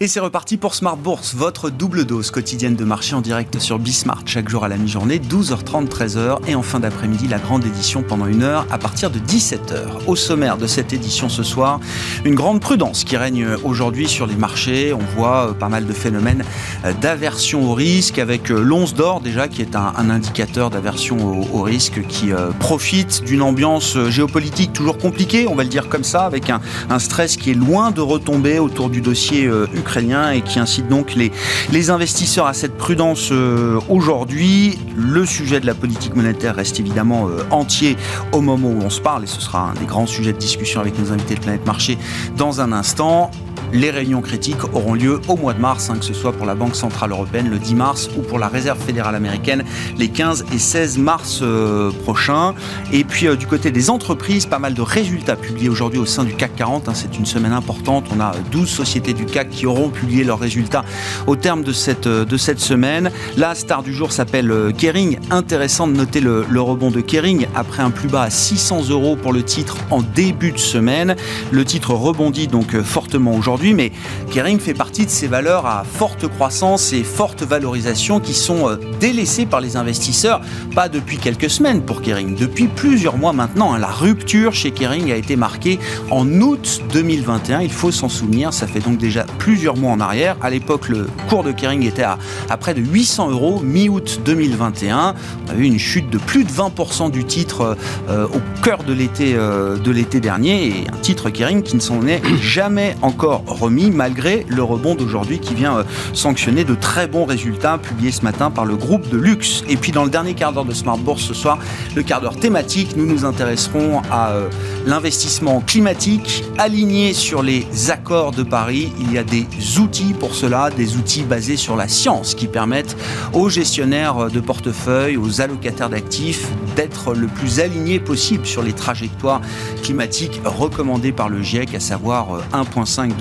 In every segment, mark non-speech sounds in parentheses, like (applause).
Et c'est reparti pour Smart Bourse, votre double dose quotidienne de marché en direct sur Bismart, chaque jour à la mi-journée, 12h30, 13h, et en fin d'après-midi, la grande édition pendant une heure à partir de 17h. Au sommaire de cette édition ce soir, une grande prudence qui règne aujourd'hui sur les marchés. On voit euh, pas mal de phénomènes euh, d'aversion au risque, avec euh, l'once d'or déjà, qui est un, indicateur d'aversion au, risque, qui profite d'une ambiance géopolitique toujours compliquée, on va le dire comme ça, avec un, un stress qui est loin de retomber autour du dossier et qui incite donc les, les investisseurs à cette prudence euh, aujourd'hui. Le sujet de la politique monétaire reste évidemment euh, entier au moment où on se parle et ce sera un des grands sujets de discussion avec nos invités de Planète Marché dans un instant. Les réunions critiques auront lieu au mois de mars, hein, que ce soit pour la Banque Centrale Européenne le 10 mars ou pour la Réserve Fédérale Américaine les 15 et 16 mars euh, prochains. Et puis euh, du côté des entreprises, pas mal de résultats publiés aujourd'hui au sein du CAC 40. Hein, c'est une semaine importante. On a 12 sociétés du CAC qui auront publié leurs résultats au terme de cette, euh, de cette semaine. La star du jour s'appelle Kering. Intéressant de noter le, le rebond de Kering après un plus bas à 600 euros pour le titre en début de semaine. Le titre rebondit donc fortement aujourd'hui mais Kering fait partie de ces valeurs à forte croissance et forte valorisation qui sont euh, délaissées par les investisseurs, pas depuis quelques semaines pour Kering, depuis plusieurs mois maintenant. Hein. La rupture chez Kering a été marquée en août 2021, il faut s'en souvenir, ça fait donc déjà plusieurs mois en arrière. À l'époque, le cours de Kering était à, près de 800 euros, mi-août 2021. On a eu une chute de plus de 20% du titre euh, au cœur de l'été euh, de l'été dernier et un titre Kering qui ne s'en est jamais encore remis malgré le rebond d'aujourd'hui qui vient euh, sanctionner de très bons résultats publiés ce matin par le groupe de luxe. Et puis dans le dernier quart d'heure de Smart Bourse ce soir, le quart d'heure thématique, nous nous intéresserons à euh, l'investissement climatique aligné sur les accords de Paris. Il y a des outils pour cela, des outils basés sur la science qui permettent aux gestionnaires de portefeuille, aux allocataires d'actifs d'être le plus alignés possible sur les trajectoires climatiques recommandées par le GIEC, à savoir 1,5 euh,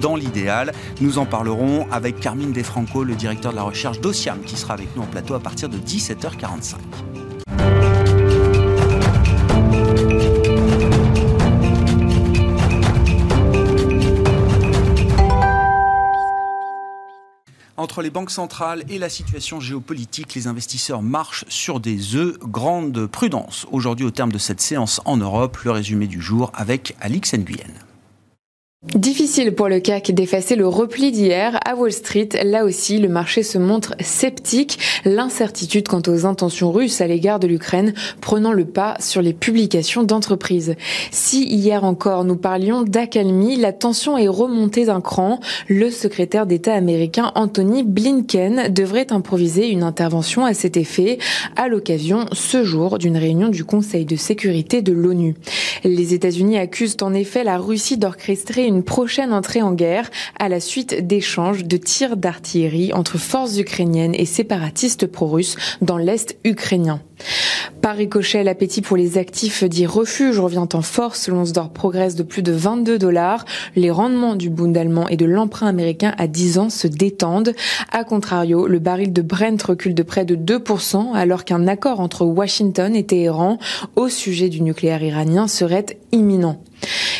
dans l'idéal. Nous en parlerons avec Carmine Defranco, le directeur de la recherche d'Ociam, qui sera avec nous en plateau à partir de 17h45. Entre les banques centrales et la situation géopolitique, les investisseurs marchent sur des œufs. Grande prudence. Aujourd'hui, au terme de cette séance en Europe, le résumé du jour avec Alix Nguyen. Difficile pour le CAC d'effacer le repli d'hier. À Wall Street, là aussi, le marché se montre sceptique. L'incertitude quant aux intentions russes à l'égard de l'Ukraine prenant le pas sur les publications d'entreprises. Si hier encore nous parlions d'accalmie, la tension est remontée d'un cran. Le secrétaire d'État américain Anthony Blinken devrait improviser une intervention à cet effet à l'occasion ce jour d'une réunion du Conseil de sécurité de l'ONU. Les États-Unis accusent en effet la Russie d'orchestrer prochaine entrée en guerre à la suite d'échanges de tirs d'artillerie entre forces ukrainiennes et séparatistes pro-russes dans l'est ukrainien. Par ricochet, l'appétit pour les actifs dit refuge revient en force. L'once d'or progresse de plus de 22 dollars. Les rendements du Bund allemand et de l'emprunt américain à 10 ans se détendent. A contrario, le baril de Brent recule de près de 2% alors qu'un accord entre Washington et Téhéran au sujet du nucléaire iranien serait imminent.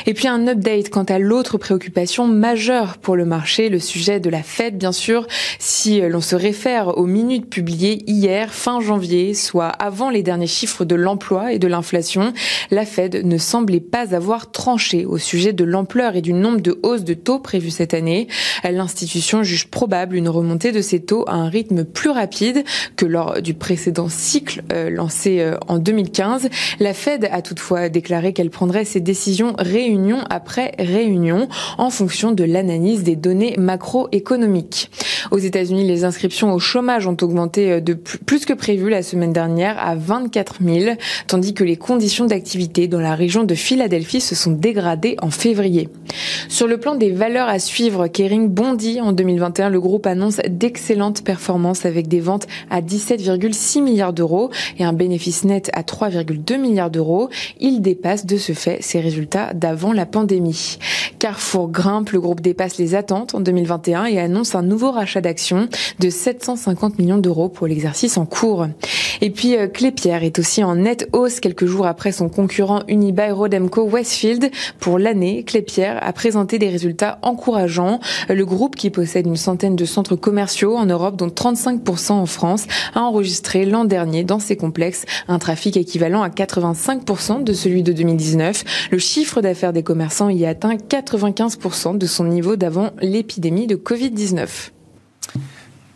Et puis un update quant à l'autre préoccupation majeure pour le marché, le sujet de la Fed bien sûr, si l'on se réfère aux minutes publiées hier fin janvier, soit avant les derniers chiffres de l'emploi et de l'inflation, la Fed ne semblait pas avoir tranché au sujet de l'ampleur et du nombre de hausses de taux prévues cette année. L'institution juge probable une remontée de ces taux à un rythme plus rapide que lors du précédent cycle euh, lancé euh, en 2015. La Fed a toutefois déclaré qu'elle prendrait ses décisions réunion après réunion en fonction de l'analyse des données macroéconomiques. Aux États-Unis, les inscriptions au chômage ont augmenté euh, de plus que prévu la semaine dernière à 24 000, tandis que les conditions d'activité dans la région de Philadelphie se sont dégradées en février. Sur le plan des valeurs à suivre, Kering bondit en 2021. Le groupe annonce d'excellentes performances avec des ventes à 17,6 milliards d'euros et un bénéfice net à 3,2 milliards d'euros. Il dépasse de ce fait ses résultats d'avant la pandémie. Carrefour grimpe, le groupe dépasse les attentes en 2021 et annonce un nouveau rachat d'actions de 750 millions d'euros pour l'exercice en cours. Et puis euh, Est aussi en nette hausse quelques jours après son concurrent Unibail Rodemco Westfield. Pour l'année, Clépierre a présenté des résultats encourageants. Le groupe qui possède une centaine de centres commerciaux en Europe, dont 35% en France, a enregistré l'an dernier dans ses complexes un trafic équivalent à 85% de celui de 2019. Le chiffre d'affaires des commerçants y atteint 95% de son niveau d'avant l'épidémie de Covid-19.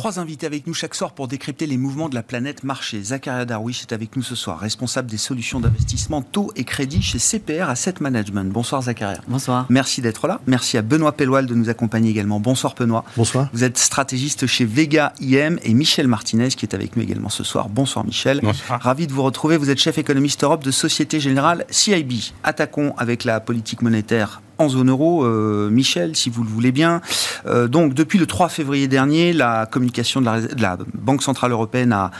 Trois invités avec nous chaque soir pour décrypter les mouvements de la planète marché. Zakaria Darwish est avec nous ce soir, responsable des solutions d'investissement taux et crédit chez CPR Asset Management. Bonsoir Zakaria. Bonsoir. Merci d'être là. Merci à Benoît Pelloal de nous accompagner également. Bonsoir Benoît. Bonsoir. Vous êtes stratégiste chez Vega IM et Michel Martinez qui est avec nous également ce soir. Bonsoir Michel. Bonsoir. Ravi de vous retrouver. Vous êtes chef économiste Europe de Société Générale CIB. Attaquons avec la politique monétaire en zone euro, euh, Michel, si vous le voulez bien. Euh, donc, depuis le 3 février dernier, la communication de la, Banque Centrale Européenne a,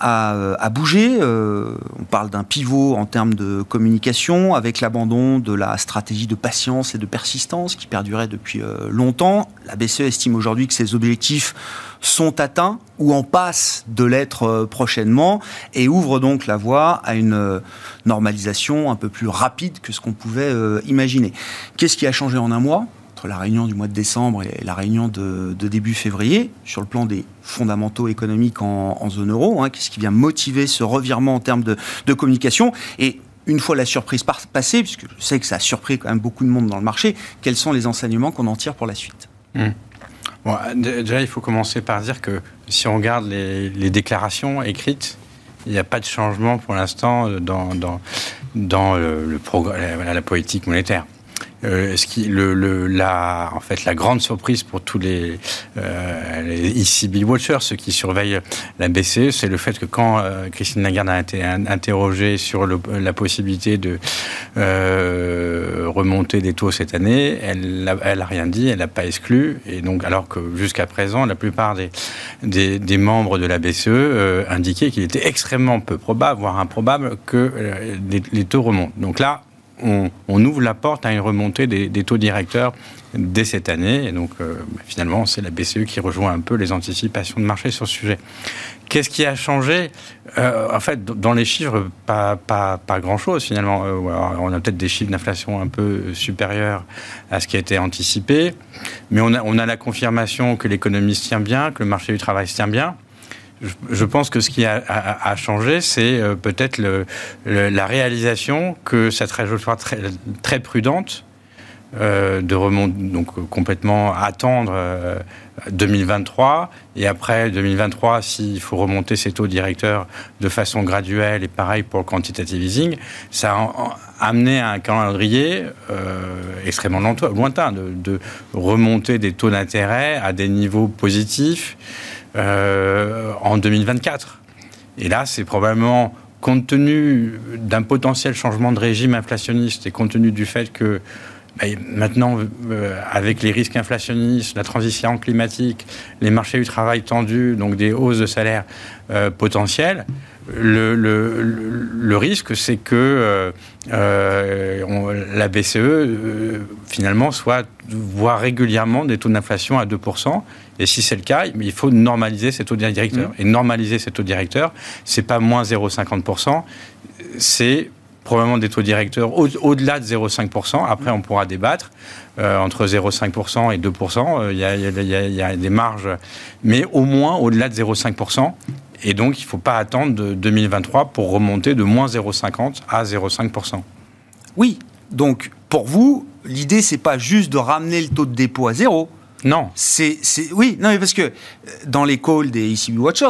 a, a bougé. Euh, on parle d'un pivot en termes de communication avec l'abandon de la stratégie de patience et de persistance qui perdurait depuis euh, longtemps. La BCE estime aujourd'hui que ces objectifs sont atteints ou en passe de l'être euh, prochainement et ouvre donc la voie à une euh, normalisation un peu plus rapide que ce qu'on pouvait euh, imaginer. Qu'est-ce qui a changé en un mois? Entre la réunion du mois de décembre et la réunion de, début février sur le plan des fondamentaux économiques en, zone euro hein, Qu'est-ce qui vient motiver ce revirement en termes de, communication? Et une fois la surprise passée, puisque je sais que ça a surpris quand même beaucoup de monde dans le marché, quels sont les enseignements qu'on en tire pour la suite? Mmh. Déjà, il faut commencer par dire que si on regarde les, déclarations écrites, il n'y a pas de changement pour l'instant dans, dans, la, politique monétaire. Euh, ce qui, le, le, la, en fait, la grande surprise pour tous les, euh, les ECB watchers, ceux qui surveillent la BCE, c'est le fait que quand euh, Christine Lagarde a été interrogée sur le, la possibilité de euh, remonter des taux cette année, elle elle a rien dit, elle n'a pas exclu, et donc alors que jusqu'à présent, la plupart des, des, des, membres de la BCE euh, indiquaient qu'il était extrêmement peu probable, voire improbable, que les, les taux remontent. Donc là, on, ouvre la porte à une remontée des, taux directeurs dès cette année. Et donc, euh, finalement, c'est la BCE qui rejoint un peu les anticipations de marché sur ce sujet. Qu'est-ce qui a changé? Euh, En fait, dans les chiffres, pas, pas, pas grand-chose finalement. Euh, on a peut-être des chiffres d'inflation un peu supérieurs à ce qui a été anticipé, mais on a, on a la confirmation que l'économie se tient bien, que le marché du travail se tient bien je pense que ce qui a, changé, c'est euh, peut-être la réalisation que cette trajectoire très, très prudente euh, de remonter, donc complètement attendre euh, 2023 et après 2023, s'il faut remonter ces taux directeurs de façon graduelle et pareil pour le quantitative easing, ça a amené à un calendrier euh, extrêmement lointain de, de remonter des taux d'intérêt à des niveaux positifs euh, en 2024. Et là, c'est probablement, compte tenu d'un potentiel changement de régime inflationniste et compte tenu du fait que ben, maintenant, euh, avec les risques inflationnistes, la transition climatique, les marchés du travail tendus, donc des hausses de salaire euh, potentielles, le, le, le, risque, c'est que euh, on, la BCE, euh, finalement, soit voit régulièrement des taux d'inflation à 2%. Et si c'est le cas, il faut normaliser ces taux directeurs. Mmh. Et normaliser ces taux directeurs, c'est pas moins 0,50%, c'est probablement des taux directeurs au-delà au de 0,5%. Après, on pourra débattre euh, entre 0,5% et 2%. Il y, a, il, y a, il y, a, des marges, mais au moins au-delà de 0,5%. Et donc, il ne faut pas attendre de 2023 pour remonter de moins 0,50 à 0,5%. Oui, donc pour vous, l'idée, c'est pas juste de ramener le taux de dépôt à zéro. Non. C'est, oui, non, mais parce que dans les calls des ECB Watchers,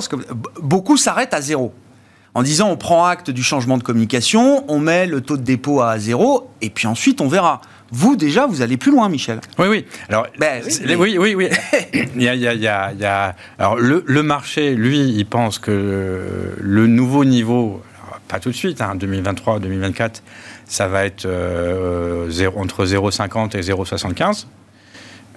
beaucoup s'arrêtent à zéro en disant on prend acte du changement de communication, on met le taux de dépôt à zéro, et puis ensuite on verra. Vous, déjà, vous allez plus loin, Michel. Oui, oui. Alors, ben, oui, oui, oui, (coughs) oui. il, y a, il, y a, il, y a, alors, le, le, marché, lui, il pense que le nouveau niveau, pas tout de suite, hein, 2023, 2024, ça va être euh, entre 0,50 et 0,75.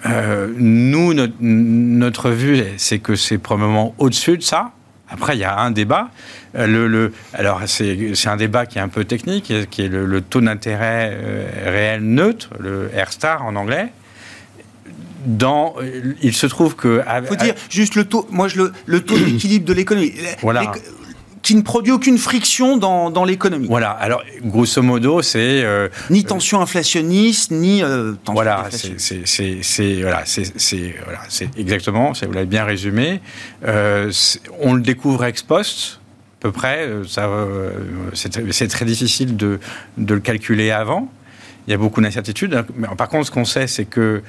Euh, nous, notre, vue, c'est que c'est probablement au-dessus de ça. Après, il y a un débat. Euh, le, alors, c'est un débat qui est un peu technique, qui est le, taux d'intérêt réel neutre, le R-star en anglais. Dans, il se trouve que. Il faut dire juste le taux. Moi, je le, le taux (clears throat) d'équilibre de l'économie. Voilà qui ne produit aucune friction dans, dans l'économie. Voilà, alors grosso modo, c'est... Euh, ni tension inflationniste, ni euh, tension Voilà, c'est voilà, voilà, exactement, vous l'avez bien résumé. Euh, on le découvre ex post, à peu près. Ça, c'est très difficile de, de, le calculer avant. Il y a beaucoup d'incertitudes. Par contre, ce qu'on sait, c'est que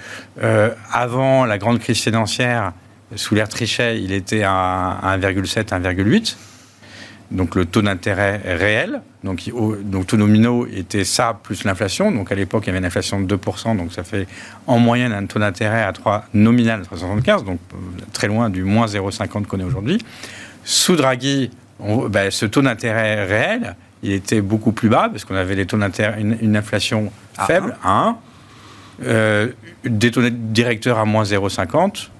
avant la grande crise financière, sous l'ère Trichet, il était à 1,7, 1,8 donc le taux d'intérêt réel, donc, donc taux nominaux était ça plus l'inflation. Donc à l'époque, il y avait une inflation de 2%, donc ça fait en moyenne un taux d'intérêt à 3 nominal de 3,75, donc euh, très loin du moins 0,50 qu'on est aujourd'hui. Sous Draghi, ben, ce taux d'intérêt réel, il était beaucoup plus bas parce qu'on avait les taux d'intérêt, une, inflation faible à 1, euh, des taux directeurs à moins 0,50,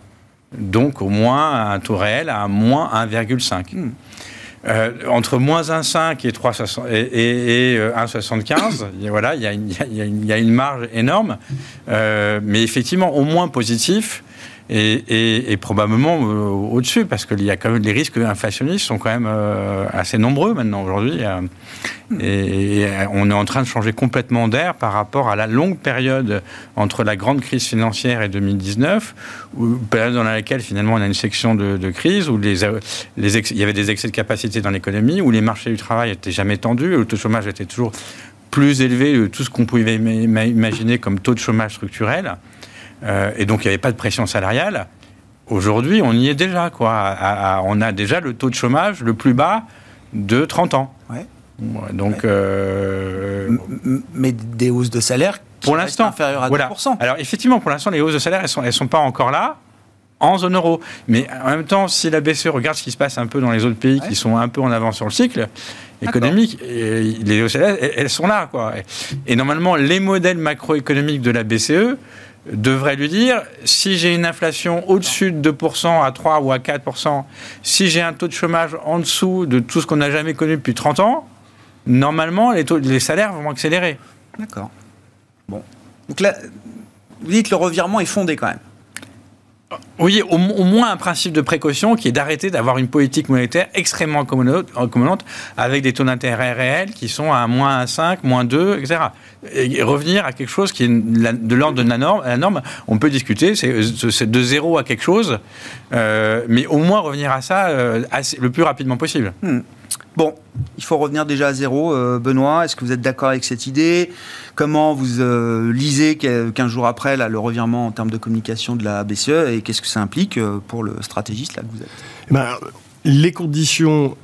donc au moins un taux réel à moins 1,5. Euh, entre moins 1,5 et, 3, et, et, 1,75, euh, (coughs) voilà, il y, y, a une marge énorme, euh, mais effectivement au moins positif et, probablement au-dessus, parce qu'il y a quand même les risques inflationnistes sont quand même assez nombreux maintenant aujourd'hui. Et, on est en train de changer complètement d'air par rapport à la longue période entre la grande crise financière et 2019, où, période dans laquelle finalement on a une section de, crise, où les, les il y avait des excès de capacité dans l'économie, où les marchés du travail étaient jamais tendus, le taux de chômage était toujours plus élevé que tout ce qu'on pouvait imaginer comme taux de chômage structurel. Euh, et donc il n'y avait pas de pression salariale. Aujourd'hui, on y est déjà. Quoi. on a déjà le taux de chômage le plus bas de 30 ans. Ouais. Donc, euh, mais des hausses de salaire pour l'instant inférieures à voilà. 2%. Alors effectivement, pour l'instant, les hausses de salaire, elles sont, elles sont pas encore là en zone euro. Mais en même temps, si la BCE regarde ce qui se passe un peu dans les autres pays qui sont un peu en avance sur le cycle économique, les hausses de salaire, elles, sont là. Quoi. Et normalement, les modèles macroéconomiques de la BCE devraient lui dire si j'ai une inflation au-dessus de 2% à 3 ou à 4%, si j'ai un taux de chômage en dessous de tout ce qu'on n'a jamais connu depuis 30 ans, normalement, les, taux, les salaires vont accélérer. D'accord. Bon. Donc là, vous dites le revirement est fondé quand même. Oui, au, moins un principe de précaution qui est d'arrêter d'avoir une politique monétaire extrêmement accommodante avec des taux d'intérêt réels qui sont à moins 1,5, moins 2, etc. Et revenir à quelque chose qui est de l'ordre de la norme, la norme, on peut discuter, c'est de zéro à quelque chose, euh, mais au moins revenir à ça euh, le plus rapidement possible. Hmm. Bon, il faut revenir déjà à zéro. Euh, Benoît, est-ce que vous êtes d'accord avec cette idée? Comment vous euh, lisez 15 jours après le revirement en termes de communication de la BCE et qu'est-ce que ça implique euh, pour le stratégiste là, que vous êtes? Eh ben, Les conditions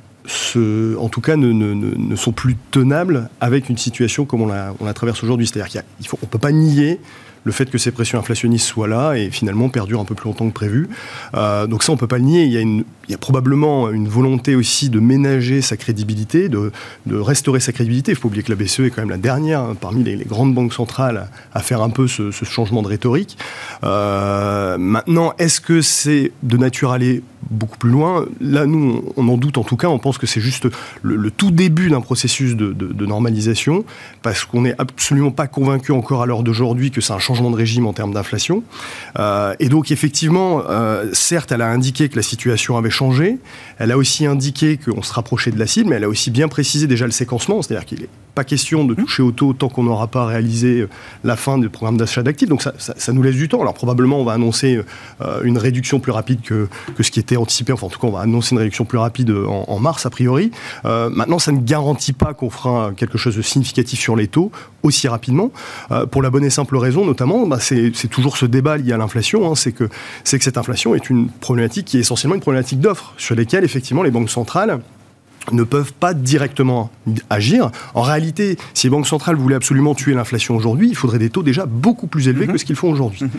en tout cas, ne, sont plus tenables avec une situation comme on la, traverse aujourd'hui. C'est-à-dire qu'on ne peut pas nier le fait que ces pressions inflationnistes soient là et finalement perdurent un peu plus longtemps que prévu. Donc ça, on peut pas le nier. Il y, a il y, a probablement une volonté aussi de ménager sa crédibilité, de, restaurer sa crédibilité. Il faut oublier que la BCE est quand même la dernière hein, parmi les, grandes banques centrales à, faire un peu ce, changement de rhétorique. Euh, maintenant, est-ce que c'est de nature à aller beaucoup plus loin? Là, nous, on en doute en tout cas. On pense que c'est juste le, tout début d'un processus de, de, normalisation parce qu'on n'est absolument pas convaincu encore à l'heure d'aujourd'hui que c'est un changement de régime en termes d'inflation. Euh, et donc effectivement, euh, certes, elle a indiqué que la situation avait changé. Elle a aussi indiqué qu'on se rapprochait de la cible, mais elle a aussi bien précisé déjà le séquencement, c'est-à-dire qu'il n'est pas question de toucher au taux tant qu'on n'aura pas réalisé euh, la fin du programme d'achat d'actifs. Donc ça, ça, nous laisse du temps. Alors probablement, on va annoncer une réduction plus rapide que, que, ce qui était anticipé. Enfin, en tout cas, on va annoncer une réduction plus rapide en, mars, a priori. maintenant, ça ne garantit pas qu'on fera quelque chose de significatif sur les taux aussi rapidement, pour la bonne et simple raison, notamment notamment, bah, c'est toujours ce débat lié à l'inflation, hein, c'est que, que cette inflation est une problématique qui est essentiellement une problématique d'offres, sur lesquelles effectivement les banques centrales ne peuvent pas directement agir. En réalité, si les banques centrales voulaient absolument tuer l'inflation aujourd'hui, il faudrait des taux déjà beaucoup plus élevés que mhm. ce qu'ils font aujourd'hui. Mhm.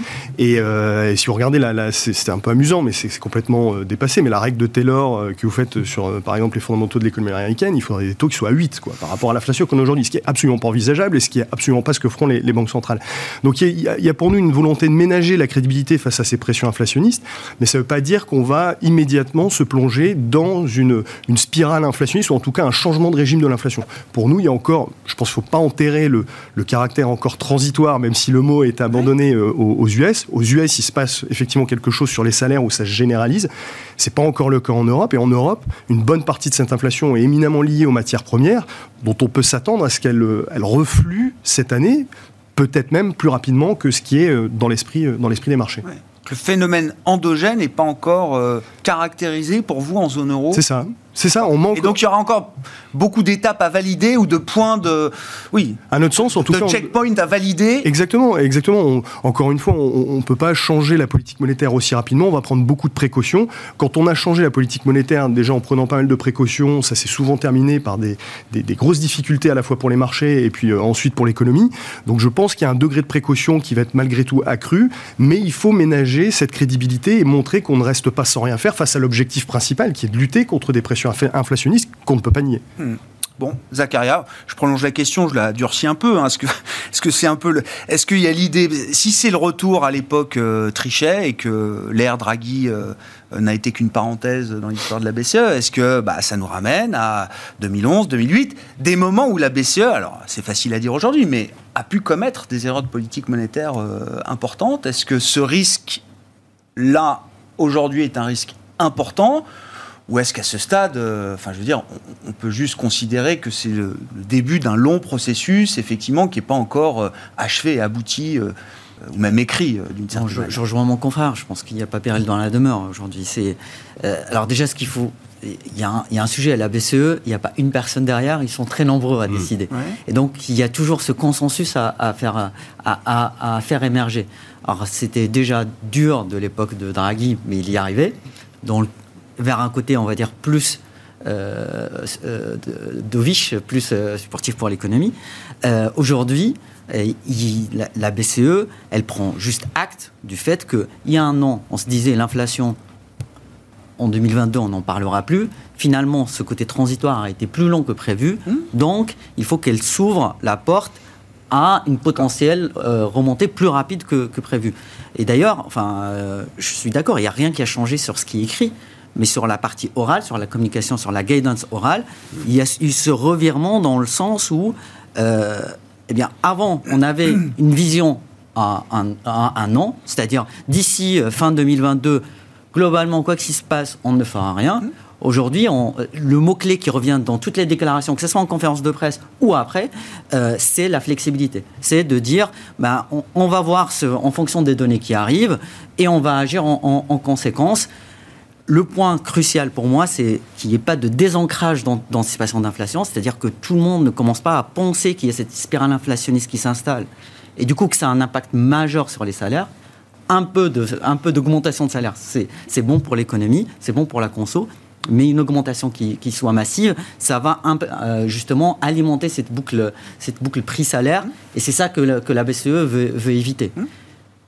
Euh, et, si vous regardez, là, c'était un peu amusant, mais c'est complètement euh, dépassé, mais la règle de Taylor euh, que vous faites sur, par exemple, les fondamentaux de l'économie américaine, il faudrait des taux qui soient à 8 quoi, par rapport à l'inflation qu'on a aujourd'hui, ce qui est absolument pas envisageable et ce qui est absolument pas ce que feront les, banques centrales. Donc il y, a, il y, a, pour nous une volonté de ménager la crédibilité face à ces pressions inflationnistes, mais ça ne veut pas dire qu'on va immédiatement se plonger dans une, une spirale inflationniste ou en tout cas un changement de régime de l'inflation. Pour nous, il y a encore, je pense qu'il ne faut pas enterrer le, caractère encore transitoire, même si le mot est abandonné euh, aux, US. Aux US, il se passe effectivement quelque chose sur les salaires où ça se généralise. Ce n'est pas encore le cas en Europe. Et en Europe, une bonne partie de cette inflation est éminemment liée aux matières premières, dont on peut s'attendre à ce qu'elle euh, elle reflue cette année, peut-être même plus rapidement que ce qui est euh, dans l'esprit des marchés. Le phénomène endogène n'est pas encore caractérisé pour vous en zone euro? C'est ça. C'est ça, on manque. Et donc il y aura encore beaucoup d'étapes à valider ou de points de. Oui. À notre sens, en tout de checkpoint à valider. Exactement, exactement. encore une fois, on ne peut pas changer la politique monétaire aussi rapidement. On va prendre beaucoup de précautions. Quand on a changé la politique monétaire, déjà en prenant pas mal de précautions, ça s'est souvent terminé par des, des, grosses difficultés à la fois pour les marchés et puis euh, ensuite pour l'économie. Donc je pense qu'il y a un degré de précaution qui va être malgré tout accru, mais il faut ménager cette crédibilité et montrer qu'on ne reste pas sans rien faire face à l'objectif principal qui est de lutter contre des pressions inflationniste qu'on ne peut pas nier. Hmm. Bon, Zacharia, je prolonge la question, je la durcis un peu. Hein. Est-ce que, (laughs) que un peu, est-ce qu'il y a l'idée, si c'est le retour à l'époque euh, Trichet et que l'ère Draghi euh, n'a été qu'une parenthèse dans l'histoire de la BCE, est-ce que bah, ça nous ramène à 2011, 2008, des moments où la BCE, alors c'est facile à dire aujourd'hui, mais a pu commettre des erreurs de politique monétaire euh, importantes? Est-ce que ce risque là aujourd'hui est un risque important? Ou est-ce qu'à ce stade, euh, enfin, je veux dire, on, peut juste considérer que c'est le, début d'un long processus, effectivement, qui n'est pas encore euh, achevé et abouti, euh, ou même écrit d'une certaine manière. Je, rejoins mon confrère. Je pense qu'il n'y a pas péril dans la demeure aujourd'hui. C'est alors déjà ce qu'il faut. Il y, a un, sujet à la BCE, il n'y a pas une personne derrière, ils sont très nombreux à mmh. décider. Et donc, il y a toujours ce consensus à, faire, à, à, faire émerger. Alors, c'était déjà dur de l'époque de Draghi, mais il y arrivait. Dans le vers un côté, on va dire, plus euh, euh dovish, plus euh, sportif pour l'économie. Euh, aujourd'hui, la, BCE, elle prend juste acte du fait qu'il y a un an, on se disait l'inflation en 2022, on n'en parlera plus. Finalement, ce côté transitoire a été plus long que prévu. Mmh. Donc, il faut qu'elle s'ouvre la porte à une potentielle remontée plus rapide que, que prévu. Et d'ailleurs, enfin, je suis d'accord, il n'y a rien qui a changé sur ce qui est écrit mais sur la partie orale, sur la communication, sur la guidance orale, il y a eu ce revirement dans le sens où, euh, eh bien, avant, on avait (clears throat) une vision à un, an, c'est-à-dire d'ici euh, fin 2022, globalement, quoi qu'il se passe, on ne fera rien. Aujourd'hui, le mot-clé qui revient dans toutes les déclarations, que ce soit en conférence de presse ou après, euh, c'est la flexibilité. C'est de dire, ben, on, va voir ce, en fonction des données qui arrivent et on va agir en, en conséquence le point crucial pour moi, c'est qu'il n'y ait pas de désancrage d'anticipation d'inflation, c'est-à-dire que tout le monde ne commence pas à penser qu'il y a cette spirale inflationniste qui s'installe, et du coup que ça a un impact majeur sur les salaires. Un peu d'augmentation de, salaire, c'est bon pour l'économie, c'est bon pour la conso, mais une augmentation qui, soit massive, ça va euh, justement alimenter cette boucle, cette boucle prix-salaire, et c'est ça que, la BCE veut, veut éviter. Mmh.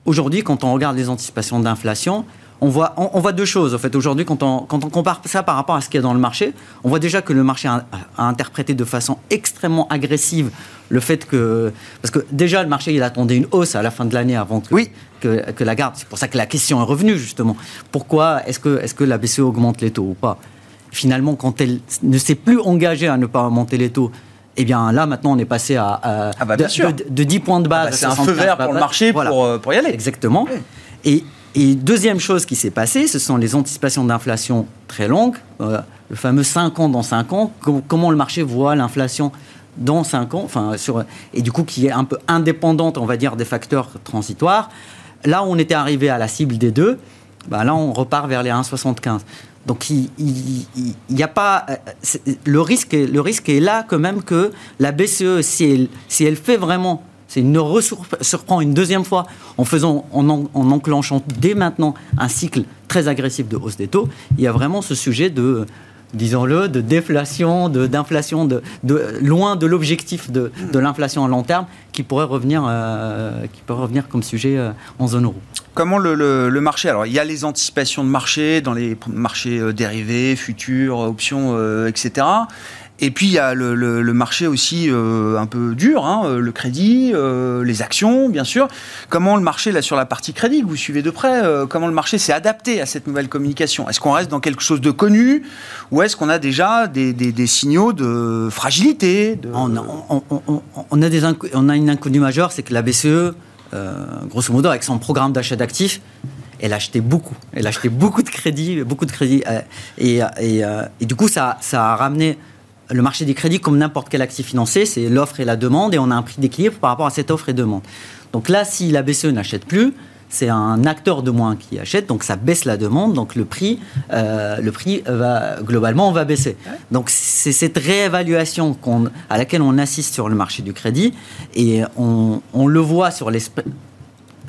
Aujourd'hui, quand on regarde les anticipations d'inflation, on voit, on, voit deux choses. En fait, aujourd'hui, quand on, quand on compare ça par rapport à ce qu'il y a dans le marché, on voit déjà que le marché a, interprété de façon extrêmement agressive le fait que. Parce que déjà, le marché, il attendait une hausse à la fin de l'année avant que, oui. que, que, la garde. C'est pour ça que la question est revenue, justement. Pourquoi est-ce que, est que la BCE augmente les taux ou pas? Finalement, quand elle ne s'est plus engagée à ne pas augmenter les taux, eh bien là, maintenant, on est passé à, ah bah, de, 10 points de base. Ah bah, c'est un feu vert pour le marché pour, euh, pour, y aller. Exactement. Et et deuxième chose qui s'est passée, ce sont les anticipations d'inflation très longues, euh, le fameux 5 ans dans 5 ans, comment le marché voit l'inflation dans 5 ans, enfin, sur, et du coup qui est un peu indépendante, on va dire, des facteurs transitoires. Là, on était arrivé à la cible des deux, bah là, on repart vers les 1,75. Donc il n'y a pas euh, le risque le risque est là quand même que la BCE si elle si elle fait vraiment c'est ne surprend une deuxième fois en faisant, en, enclenchant dès maintenant un cycle très agressif de hausse des taux. Il y a vraiment ce sujet de disons-le, de déflation, d'inflation, de, de, loin de l'objectif de, de l'inflation à long terme, qui pourrait revenir, euh, qui pourrait revenir comme sujet euh, en zone euro. Comment le, le, marché Alors, il y a les anticipations de marché dans les marchés euh, dérivés, futurs, options, etc. Et puis il y a le, marché aussi euh, un peu dur, hein, euh, le crédit, euh, les actions, bien sûr. Comment le marché, là, sur la partie crédit, que vous suivez de près, comment le marché s'est adapté à cette nouvelle communication? Est-ce qu'on reste dans quelque chose de connu? Ou est-ce qu'on a déjà des, signaux de fragilité. On, a, une inconnue majeure, c'est que la BCE, grosso modo, avec son programme d'achat d'actifs, elle achetait beaucoup. Elle achetait beaucoup de crédits, beaucoup de crédits. et, du coup, ça a ramené le marché des crédits, comme n'importe quel actif financier, c'est l'offre et la demande, et on a un prix d'équilibre par rapport à cette offre et demande. Donc là, si la BCE n'achète plus, c'est un acteur de moins qui achète, donc ça baisse la demande, donc le prix, euh, le prix va globalement on va baisser. Donc c'est cette réévaluation à laquelle on assiste sur le marché du crédit, et on, on le voit sur les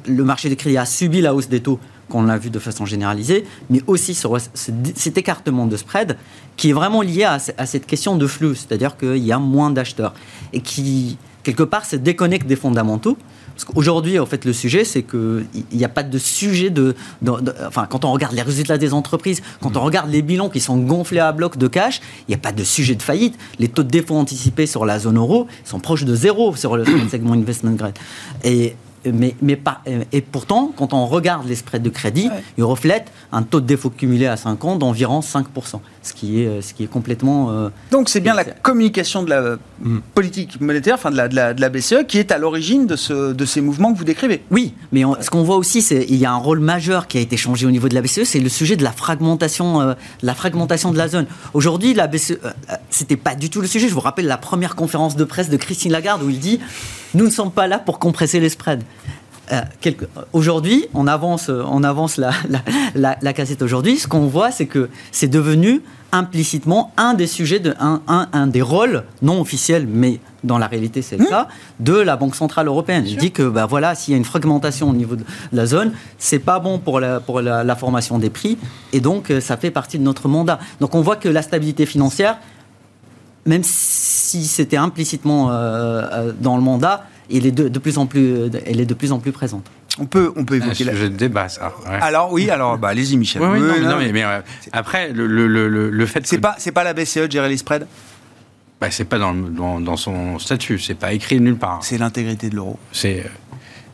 le marché du crédit a subi la hausse des taux qu'on l'a vu de façon généralisée, mais aussi sur cet écartement de spread qui est vraiment lié à, à cette question de flux, c'est-à-dire qu'il y a moins d'acheteurs et qui, quelque part, se déconnecte des fondamentaux. Parce qu'aujourd'hui, en fait, le sujet, c'est qu'il n'y a pas de sujet de, de, de, Enfin, quand on regarde les résultats des entreprises, quand on regarde les bilans qui sont gonflés à bloc de cash, il n'y a pas de sujet de faillite. Les taux de défaut anticipés sur la zone euro sont proches de zéro sur le, sur le segment investment grade. Et mais, mais pas, et pourtant, quand on regarde les spreads de crédit, ouais. ils reflètent un taux de défaut cumulé à 5 ans d'environ 5%, ce qui est, ce qui est complètement... Euh, Donc c'est bien la communication de la mmh. politique monétaire, enfin de la, de, la, de la, BCE, qui est à l'origine de, ce, de ces mouvements que vous décrivez. Oui, mais on, ce qu'on voit aussi, c'est qu'il y a un rôle majeur qui a été changé au niveau de la BCE, c'est le sujet de la fragmentation, euh, la fragmentation de la zone. Aujourd'hui, la BCE, euh, c'était pas du tout le sujet. Je vous rappelle la première conférence de presse de Christine Lagarde où il dit « Nous ne sommes pas là pour compresser les spreads ». Euh, aujourd'hui, on avance, on avance la, la, la, la cassette aujourd'hui. Ce qu'on voit, c'est que c'est devenu implicitement un des sujets, de, un, un, un, des rôles non officiels, mais dans la réalité c'est le mmh. cas, de la Banque Centrale Européenne. Il dit que bah, voilà, s'il y a une fragmentation au niveau de la zone, c'est pas bon pour, la, pour la, la, formation des prix, et donc euh, ça fait partie de notre mandat. Donc on voit que la stabilité financière, même si c'était implicitement euh, dans le mandat, il est de, de, plus en plus, elle est de plus en plus présente. On peut, on peut évoquer. Un sujet de débat, ça. Ouais. Alors oui, alors bah, allez-y, Michel. Oui, oui, non, mais, non, mais, mais euh, après, le, le, le, le fait. C'est que... pas, c'est pas la BCE de gérer les spreads. Bah, c'est pas dans, dans, dans, son statut. C'est pas écrit nulle part. C'est l'intégrité de l'euro. C'est,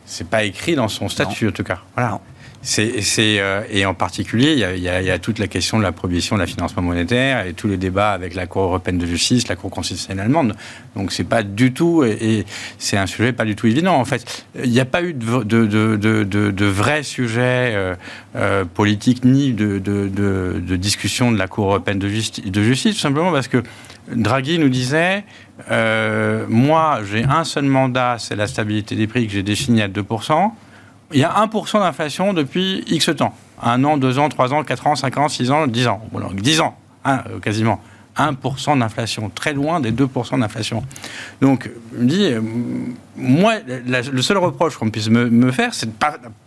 c'est pas écrit dans son statut non. en tout cas. Voilà. Non. C'est, c'est, euh, et en particulier, il y, a, il, y a, il y, a, toute la question de la prohibition de la financement monétaire et tous les débats avec la Cour européenne de justice, la Cour constitutionnelle allemande. Donc c'est pas du tout, et, c'est un sujet pas du tout évident. En fait, il n'y a pas eu de, de, de, de, de vrais sujets euh, euh, politiques ni de, de, discussion de la Cour européenne de justice, de justice, tout simplement parce que Draghi nous disait euh, moi, j'ai un seul mandat, c'est la stabilité des prix que j'ai défini à 2 il y a 1% d'inflation depuis X temps. Un an, deux ans, trois ans, quatre ans, cinq ans, six ans, dix ans. Bon, dix ans, hein, quasiment. 1% d'inflation, très loin des 2% d'inflation. Donc, je me dis, euh, moi, la, le seul reproche qu'on puisse me, me faire, c'est de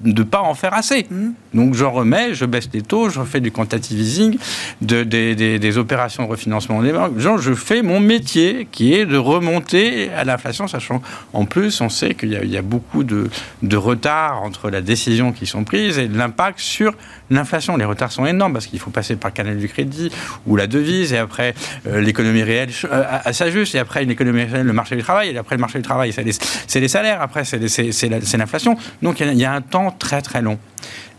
ne pas, pas, en faire assez. Mmh. Donc, j'en remets, je baisse les taux, je fais du quantitative easing, de, des, des, des, opérations de refinancement des banques. Genre, je fais mon métier qui est de remonter à l'inflation, sachant en plus, on sait qu'il y, y, a beaucoup de, de retard entre la décision qui sont prises et l'impact sur l'inflation. Les retards sont énormes parce qu'il faut passer par le canal du crédit ou la devise et après euh, l'économie réelle euh, s'ajuste et après une économie réelle, le marché du travail et après le marché du travail, c'est les, salaires, après c'est l'inflation. Donc il y, y, a un temps très très long.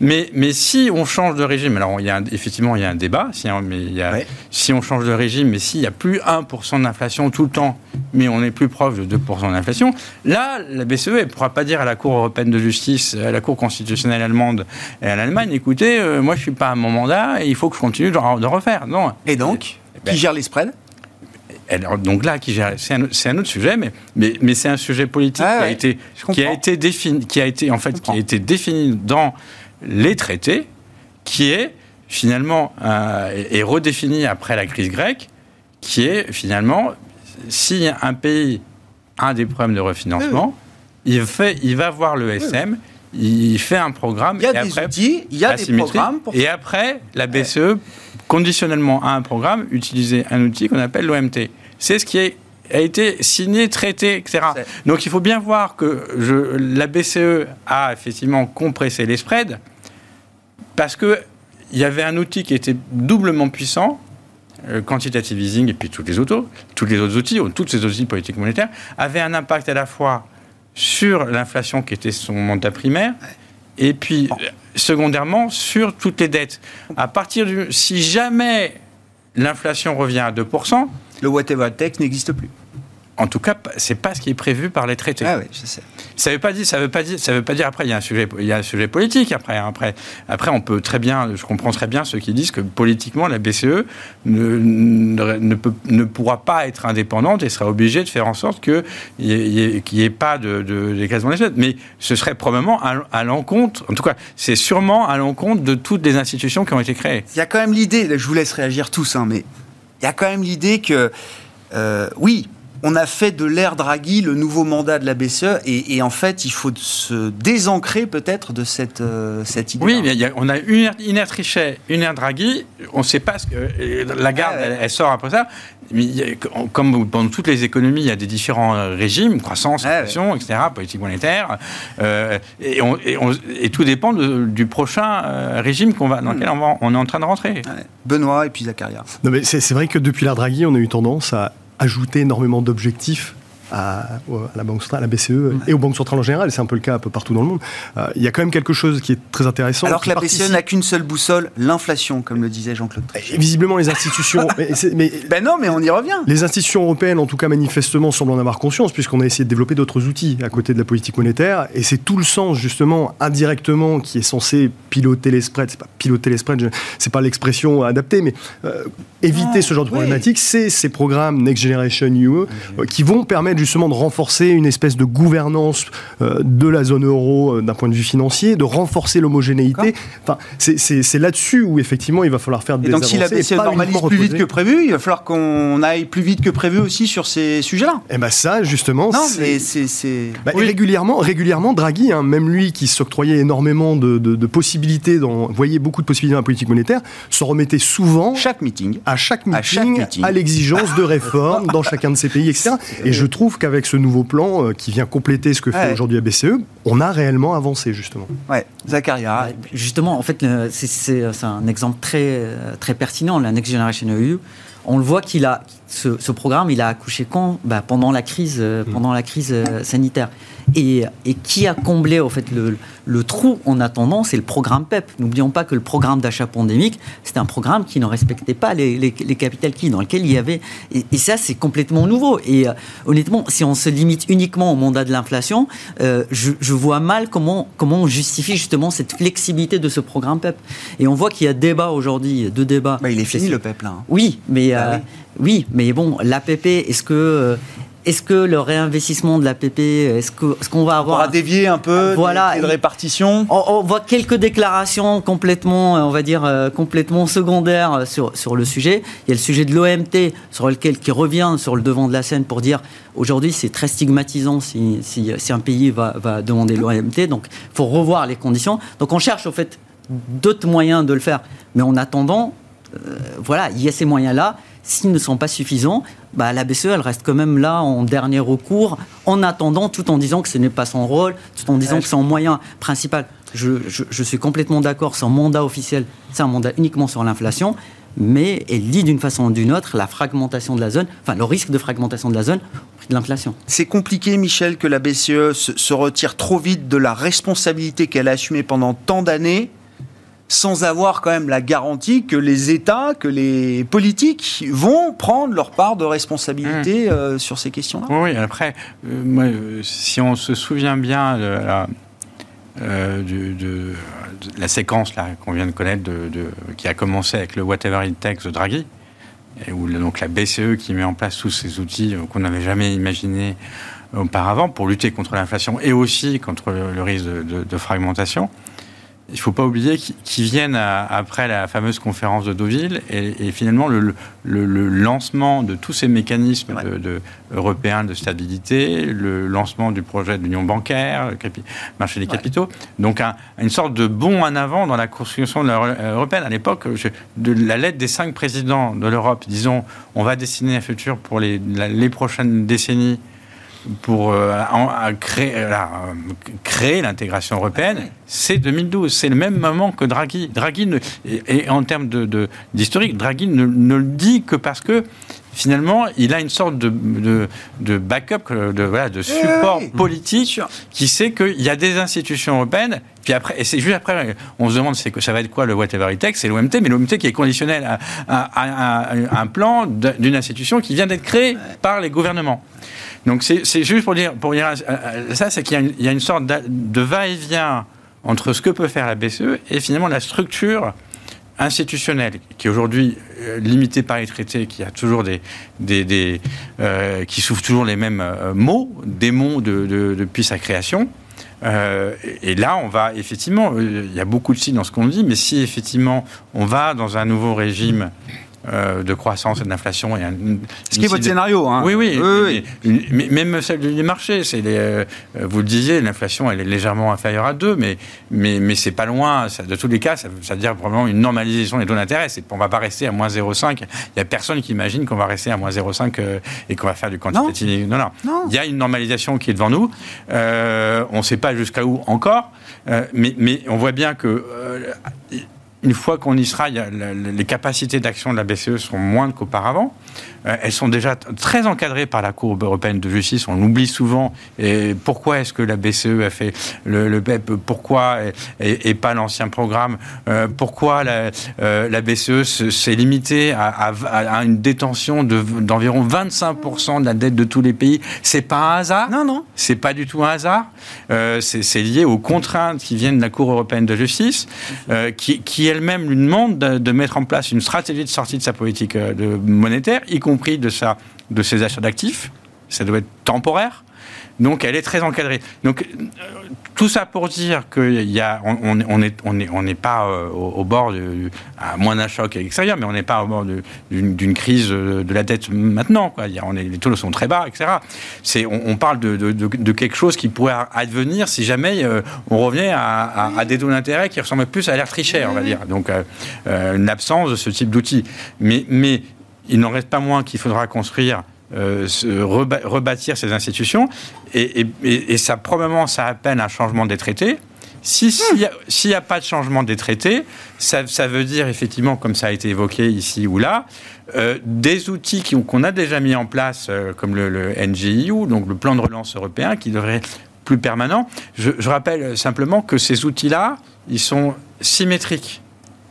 Mais, mais si on change de régime, alors il y a un, effectivement il y a un débat, si, hein, mais il y a, ouais. si on change de régime, mais s'il n'y a plus 1% d'inflation tout le temps, mais on est plus proche de 2% d'inflation, là, la BCE ne pourra pas dire à la Cour européenne de justice, à la Cour constitutionnelle allemande et à l'Allemagne, écoutez, euh, moi je ne suis pas à mon mandat et il faut que je continue de, de refaire. Non. Et donc, ben, qui gère les spreads? Alors, donc là, c'est un, un, autre sujet, mais, mais, mais c'est un sujet politique ah, qui, ouais, a été, qui a été défini, qui a été en fait, qui a été défini dans les traités, qui est finalement euh, est redéfini après la crise grecque, qui est finalement si un pays a des problèmes de refinancement, oui. il, fait, il va voir le SM. Oui il fait un programme. Il y a des outils, il y a des programmes. Et après, la BCE, conditionnellement à un programme, utilisait un outil qu'on appelle l'OMT. C'est ce qui a été signé, traité, etc. Donc il faut bien voir que je, la BCE a effectivement compressé les spreads parce qu'il y avait un outil qui était doublement puissant, euh, quantitative easing et puis tous les autres, tous les autres outils, toutes ces outils politiques monétaires, avaient un impact à la fois sur l'inflation qui était son mandat primaire, et puis secondairement sur toutes les dettes. À partir du, si jamais l'inflation revient à 2%, le whatever tech n'existe plus. En tout cas, c'est pas ce qui est prévu par les traités. Ah oui, je sais. Ça veut pas dire, ça veut pas dire, ça veut pas dire. Après, il y a un sujet, il y a un sujet politique. Après, hein, après, après, on peut très bien, je comprends très bien ceux qui disent que politiquement, la BCE ne, ne, peut, ne pourra pas être indépendante et sera obligée de faire en sorte qu'il n'y ait, ait, pas de, de d'écrasement des Mais ce serait probablement à, à l'encontre, en tout cas, c'est sûrement à l'encontre de toutes les institutions qui ont été créées. Il y a quand même l'idée, je vous laisse réagir tous, hein, mais il y a quand même l'idée que, euh, oui, on a fait de l'ère Draghi le nouveau mandat de la BCE et, en fait, il faut se désancrer peut-être de cette, euh, cette idée. Oui, mais on a une, une ère Trichet, une ère Draghi. On ne sait pas ce que. La garde, elle, sort après ça. Mais comme dans toutes les économies, il y a des différents euh, régimes, croissance, inflation, etc., politique monétaire, euh, et, et, tout dépend du prochain régime qu'on va, dans lequel on, va, on, est en train de rentrer. Benoît et puis Zacharia. Non, mais c'est vrai que depuis l'ère Draghi, on a eu tendance à ajouter énormément d'objectifs à, la Banque centrale, à la BCE et aux banques centrales en général, c'est un peu le cas un peu partout dans le monde, euh, il y a quand même quelque chose qui est très intéressant. Alors que la BCE n'a qu'une seule boussole, l'inflation, comme le disait Jean-Claude Visiblement, les institutions. (laughs) mais, ben non, mais on y revient. Les institutions européennes, en tout cas manifestement, semblent en avoir conscience, puisqu'on a essayé de développer d'autres outils à côté de la politique monétaire, et c'est tout le sens, justement, indirectement, qui est censé piloter les spreads. C'est pas piloter les spreads, c'est pas l'expression adaptée, mais euh, éviter ah, ce genre de problématique, c'est ces programmes Next Generation EU euh, qui vont permettre justement de renforcer une espèce de gouvernance euh, de la zone euro euh, d'un point de vue financier, de renforcer l'homogénéité. Enfin, c'est là-dessus où effectivement il va falloir faire des et donc si la BCE normalise plus vite que prévu, il va falloir qu'on aille plus vite que prévu aussi sur ces sujets-là. Et eh bien ça, justement, c'est... Bah, régulièrement, régulièrement, Draghi, hein, même lui qui s'octroyait énormément de, possibilités, dans, voyait beaucoup de possibilités dans la politique monétaire, se remettait souvent... Chaque meeting. À chaque meeting, à, à l'exigence de réformes dans chacun de ces pays, etc. (laughs) Et je trouve qu'avec ce nouveau plan euh, qui vient compléter ce que fait aujourd'hui la BCE, on a réellement avancé justement. Ouais, Zacharia. Justement, en fait, c'est un exemple très, très pertinent, la Next Generation EU. On le voit qu'il a ce, programme, il a accouché quand? Bah, Pendant la crise, euh, mm. pendant la crise euh, sanitaire. Et, qui a comblé en fait le, trou en attendant C'est le programme PEP. N'oublions pas que le programme d'achat pandémique, c'était un programme qui ne respectait pas les, les, capital keys, dans lequel il y avait. Et, ça, c'est complètement nouveau. Et euh, honnêtement, si on se limite uniquement au mandat de l'inflation, je, vois mal comment, comment on justifie justement cette flexibilité de ce programme PEP. Et on voit qu'il y a débat aujourd'hui, deux débats. Bah, il est fini le PEP là. Hein. Oui, mais. Ah oui, mais bon, l'APP, est-ce que euh, est-ce que le réinvestissement de l'APP, est-ce qu'on va avoir... On va dévier un peu voilà, de répartition on, voit quelques déclarations complètement, on va dire, euh, complètement secondaires sur, sur le sujet. Il y a le sujet de l'OMT, sur lequel qui revient sur le devant de la scène pour dire, aujourd'hui, c'est très stigmatisant si, si, si, un pays va, va demander l'OMT, donc il faut revoir les conditions. Donc on cherche, au fait, d'autres moyens de le faire. Mais en attendant, euh, voilà, il y a ces moyens-là s'ils ne sont pas suffisants, bah, la BCE, elle reste quand même là en dernier recours, en attendant, tout en disant que ce n'est pas son rôle, tout en disant que c'est son moyen principal. Je, je, suis complètement d'accord, son mandat officiel, c'est un mandat uniquement sur l'inflation, mais elle lit d'une façon ou d'une autre la fragmentation de la zone, enfin le risque de fragmentation de la zone au prix de l'inflation. C'est compliqué, Michel, que la BCE se, se retire trop vite de la responsabilité qu'elle a assumée pendant tant d'années sans avoir quand même la garantie que les États, que les politiques vont prendre leur part de responsabilité mmh. euh, sur ces questions-là. Oui, après, euh, euh, si on se souvient bien de la, de, la séquence qu'on vient de connaître, de, qui a commencé avec le Whatever It Takes de Draghi, et où donc la BCE qui met en place tous ces outils qu'on n'avait jamais imaginés auparavant pour lutter contre l'inflation et aussi contre le, risque de, fragmentation. Il ne faut pas oublier qu'ils viennent après la fameuse conférence de Deauville et, finalement le, lancement de tous ces mécanismes de, européens de stabilité, le lancement du projet de l'union bancaire, le marché des capitaux. Donc une sorte de bond en avant dans la construction de européenne. À l'époque, de la lettre des cinq présidents de l'Europe, disons, on va dessiner un futur pour les, les prochaines décennies pour euh, créer, euh, créer l'intégration européenne, c'est 2012. C'est le même moment que Draghi. Draghi, et, en termes d'historique, de, Draghi ne, le dit que parce que finalement, il a une sorte de, de, backup, de, voilà, de support politique qui sait qu'il y a des institutions européennes. Puis après, et c'est juste après, on se demande c'est que ça va être quoi le whatever it takes, c'est l'OMT, mais l'OMT qui est conditionnel à, à un plan d'une institution qui vient d'être créée par les gouvernements. Donc c'est juste pour dire, pour dire ça, c'est qu'il y, a une sorte de va-et-vient entre ce que peut faire la BCE et finalement la structure institutionnelle qui est aujourd'hui euh, limitée par les traités, qui a toujours des, euh, qui souffre toujours les mêmes euh, mots, démons de, depuis sa création. et là, on va effectivement, il y a beaucoup de signes dans ce qu'on dit, mais si effectivement on va dans un nouveau régime euh, de croissance et d'inflation. Ce qui est votre scénario. Hein. Oui, oui. Mais, même celle du marché, c'est euh, vous le disiez, l'inflation elle est légèrement inférieure à 2, mais, mais, mais c'est pas loin. Ça, de tous les cas, ça, veut dire probablement une normalisation des taux d'intérêt. On va pas rester à moins 0,5. Il n'y a personne qui imagine qu'on va rester à moins 0,5 euh, et qu'on va faire du quantitative. Non. Non, Il y a une normalisation qui est devant nous. on ne sait pas jusqu'à où encore, mais, mais on voit bien que une fois qu'on y sera, les capacités d'action de la BCE sont moindres qu'auparavant. Euh, elles sont déjà très encadrées par la Cour européenne de justice. On l'oublie souvent. Et pourquoi est-ce que la BCE a fait le, BEP Pourquoi et, pas l'ancien programme? Euh, Pourquoi la, euh, la BCE s'est limitée à, une détention d'environ 25% de la dette de tous les pays? C'est pas un hasard? Non, non. C'est pas du tout un hasard? c'est lié aux contraintes qui viennent de la Cour européenne de justice, qui, qui elle-même lui demande de, de, mettre en place une stratégie de sortie de sa politique de monétaire, y compris compris de, sa, de ses achats d'actifs. Ça doit être temporaire. Donc elle est très encadrée. Donc euh, tout ça pour dire qu'il y a, on n'est on est, on est, on pas euh, au, bord, de, à moins d'un choc extérieur, mais on n'est pas au bord d'une crise de la dette maintenant. Quoi. Il y a, on est, les taux sont très bas, etc. C'est, on, parle de, de, quelque chose qui pourrait advenir si jamais euh, on revenait à, à, des taux d'intérêt qui ressemblent plus à l'air triché, on va dire. Donc une absence de ce type d'outils. Mais, mais il n'en reste pas moins qu'il faudra construire euh, rebâtir ces institutions. Et, ça, probablement, ça appelle un changement des traités. S'il si n'y a, pas de changement des traités, ça, veut dire effectivement, comme ça a été évoqué ici ou là, euh, des outils qu'on a déjà mis en place, euh, comme le, le, NGIU, donc le plan de relance européen, qui devrait être plus permanent. Je, rappelle simplement que ces outils-là, ils sont symétriques.